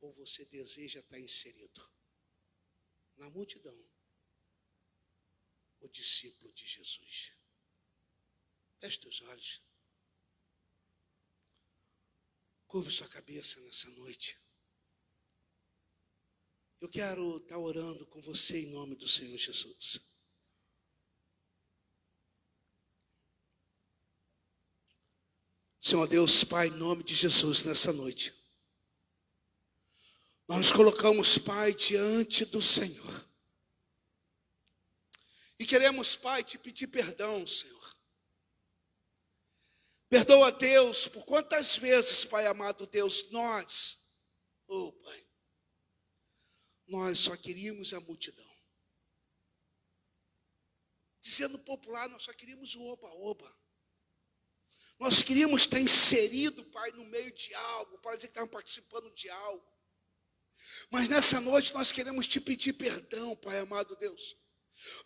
Ou você deseja estar inserido? Na multidão o discípulo de Jesus. Feche os olhos. Curva sua cabeça nessa noite. Eu quero estar orando com você em nome do Senhor Jesus. Senhor Deus, Pai, em nome de Jesus, nessa noite. Nós nos colocamos, Pai, diante do Senhor. E queremos, Pai, te pedir perdão, Senhor. Perdoa, Deus, por quantas vezes, Pai amado Deus, nós, oh Pai, nós só queríamos a multidão. Dizendo popular, nós só queríamos o oba-oba. Nós queríamos estar inserido, Pai, no meio de algo, para dizer que participando de algo. Mas nessa noite nós queremos te pedir perdão, Pai amado Deus.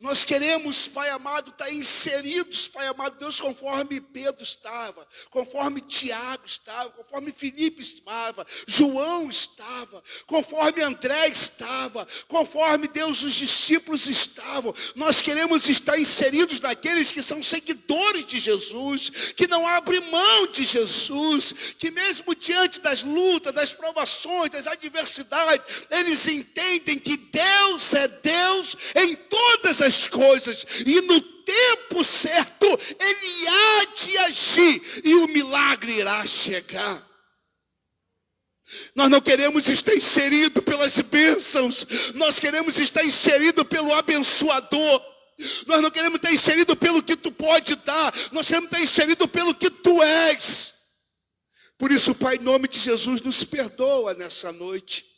Nós queremos, Pai amado, estar inseridos, Pai amado Deus, conforme Pedro estava, conforme Tiago estava, conforme Felipe estava, João estava, conforme André estava, conforme Deus os discípulos estavam. Nós queremos estar inseridos naqueles que são seguidores de Jesus, que não abrem mão de Jesus, que mesmo diante das lutas, das provações, das adversidades, eles entendem que Deus é Deus em toda todas as coisas, e no tempo certo Ele há de agir, e o milagre irá chegar. Nós não queremos estar inserido pelas bênçãos, nós queremos estar inserido pelo abençoador. Nós não queremos estar inserido pelo que tu pode dar, nós queremos estar inserido pelo que tu és. Por isso, Pai, em nome de Jesus, nos perdoa nessa noite.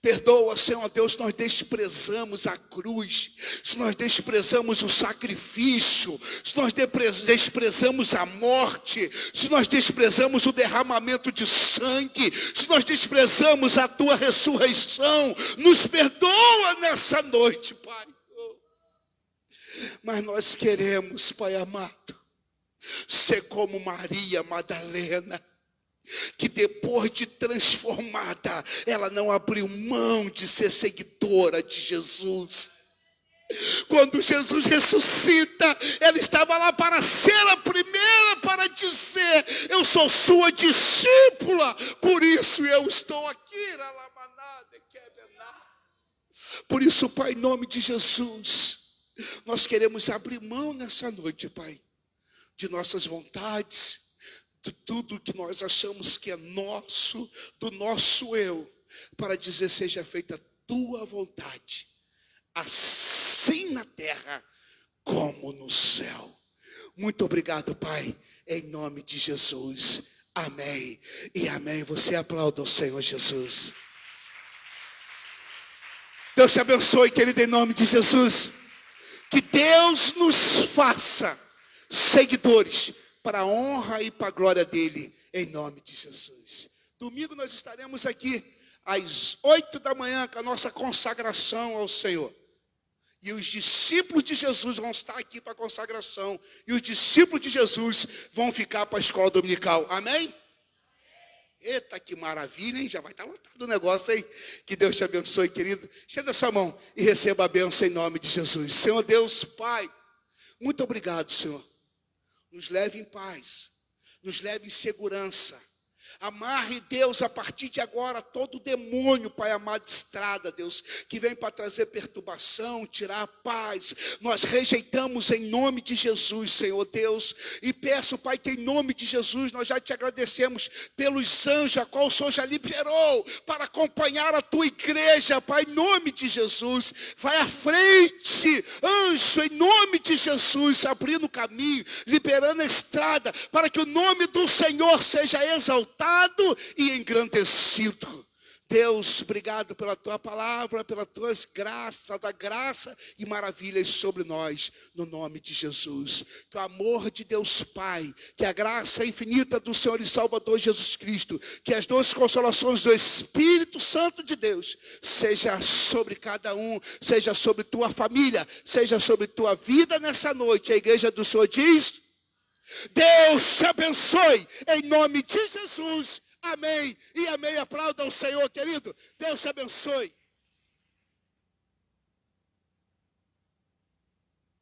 Perdoa, Senhor Deus, nós desprezamos a cruz, se nós desprezamos o sacrifício, se nós desprezamos a morte, se nós desprezamos o derramamento de sangue, se nós desprezamos a tua ressurreição, nos perdoa nessa noite, Pai. Mas nós queremos, Pai amado, ser como Maria Madalena que depois de transformada, ela não abriu mão de ser seguidora de Jesus. Quando Jesus ressuscita, ela estava lá para ser a primeira para dizer: Eu sou sua discípula, por isso eu estou aqui. Por isso, Pai, em nome de Jesus, nós queremos abrir mão nessa noite, Pai, de nossas vontades, de tudo que nós achamos que é nosso, do nosso eu, para dizer: seja feita tua vontade, assim na terra como no céu. Muito obrigado, Pai, em nome de Jesus. Amém e amém. Você aplauda o Senhor Jesus. Deus te abençoe, querido, em nome de Jesus. Que Deus nos faça seguidores para a honra e para a glória dele, em nome de Jesus. Domingo nós estaremos aqui às oito da manhã com a nossa consagração ao Senhor. E os discípulos de Jesus vão estar aqui para a consagração. E os discípulos de Jesus vão ficar para a escola dominical. Amém? Eita, que maravilha, hein? Já vai estar lotado o negócio aí. Que Deus te abençoe, querido. Estenda sua mão e receba a bênção em nome de Jesus. Senhor Deus, Pai, muito obrigado, Senhor nos leve em paz, nos leve em segurança. Amarre, Deus, a partir de agora, todo demônio, Pai amado, estrada, Deus, que vem para trazer perturbação, tirar a paz. Nós rejeitamos em nome de Jesus, Senhor Deus. E peço, Pai, que em nome de Jesus nós já te agradecemos pelos anjos, a qual o Senhor já liberou para acompanhar a tua igreja, Pai, em nome de Jesus. Vai à frente, anjo, em nome de Jesus, abrindo o caminho, liberando a estrada, para que o nome do Senhor seja exaltado exaltado e engrandecido. Deus, obrigado pela tua palavra, pelas tuas graças, pela tua graça e maravilhas sobre nós, no nome de Jesus. Que o amor de Deus Pai, que a graça infinita do Senhor e Salvador Jesus Cristo, que as duas consolações do Espírito Santo de Deus, seja sobre cada um, seja sobre tua família, seja sobre tua vida nessa noite. A igreja do Senhor diz. Deus te abençoe em nome de Jesus. Amém. E amém. Aplauda o Senhor, querido. Deus te abençoe.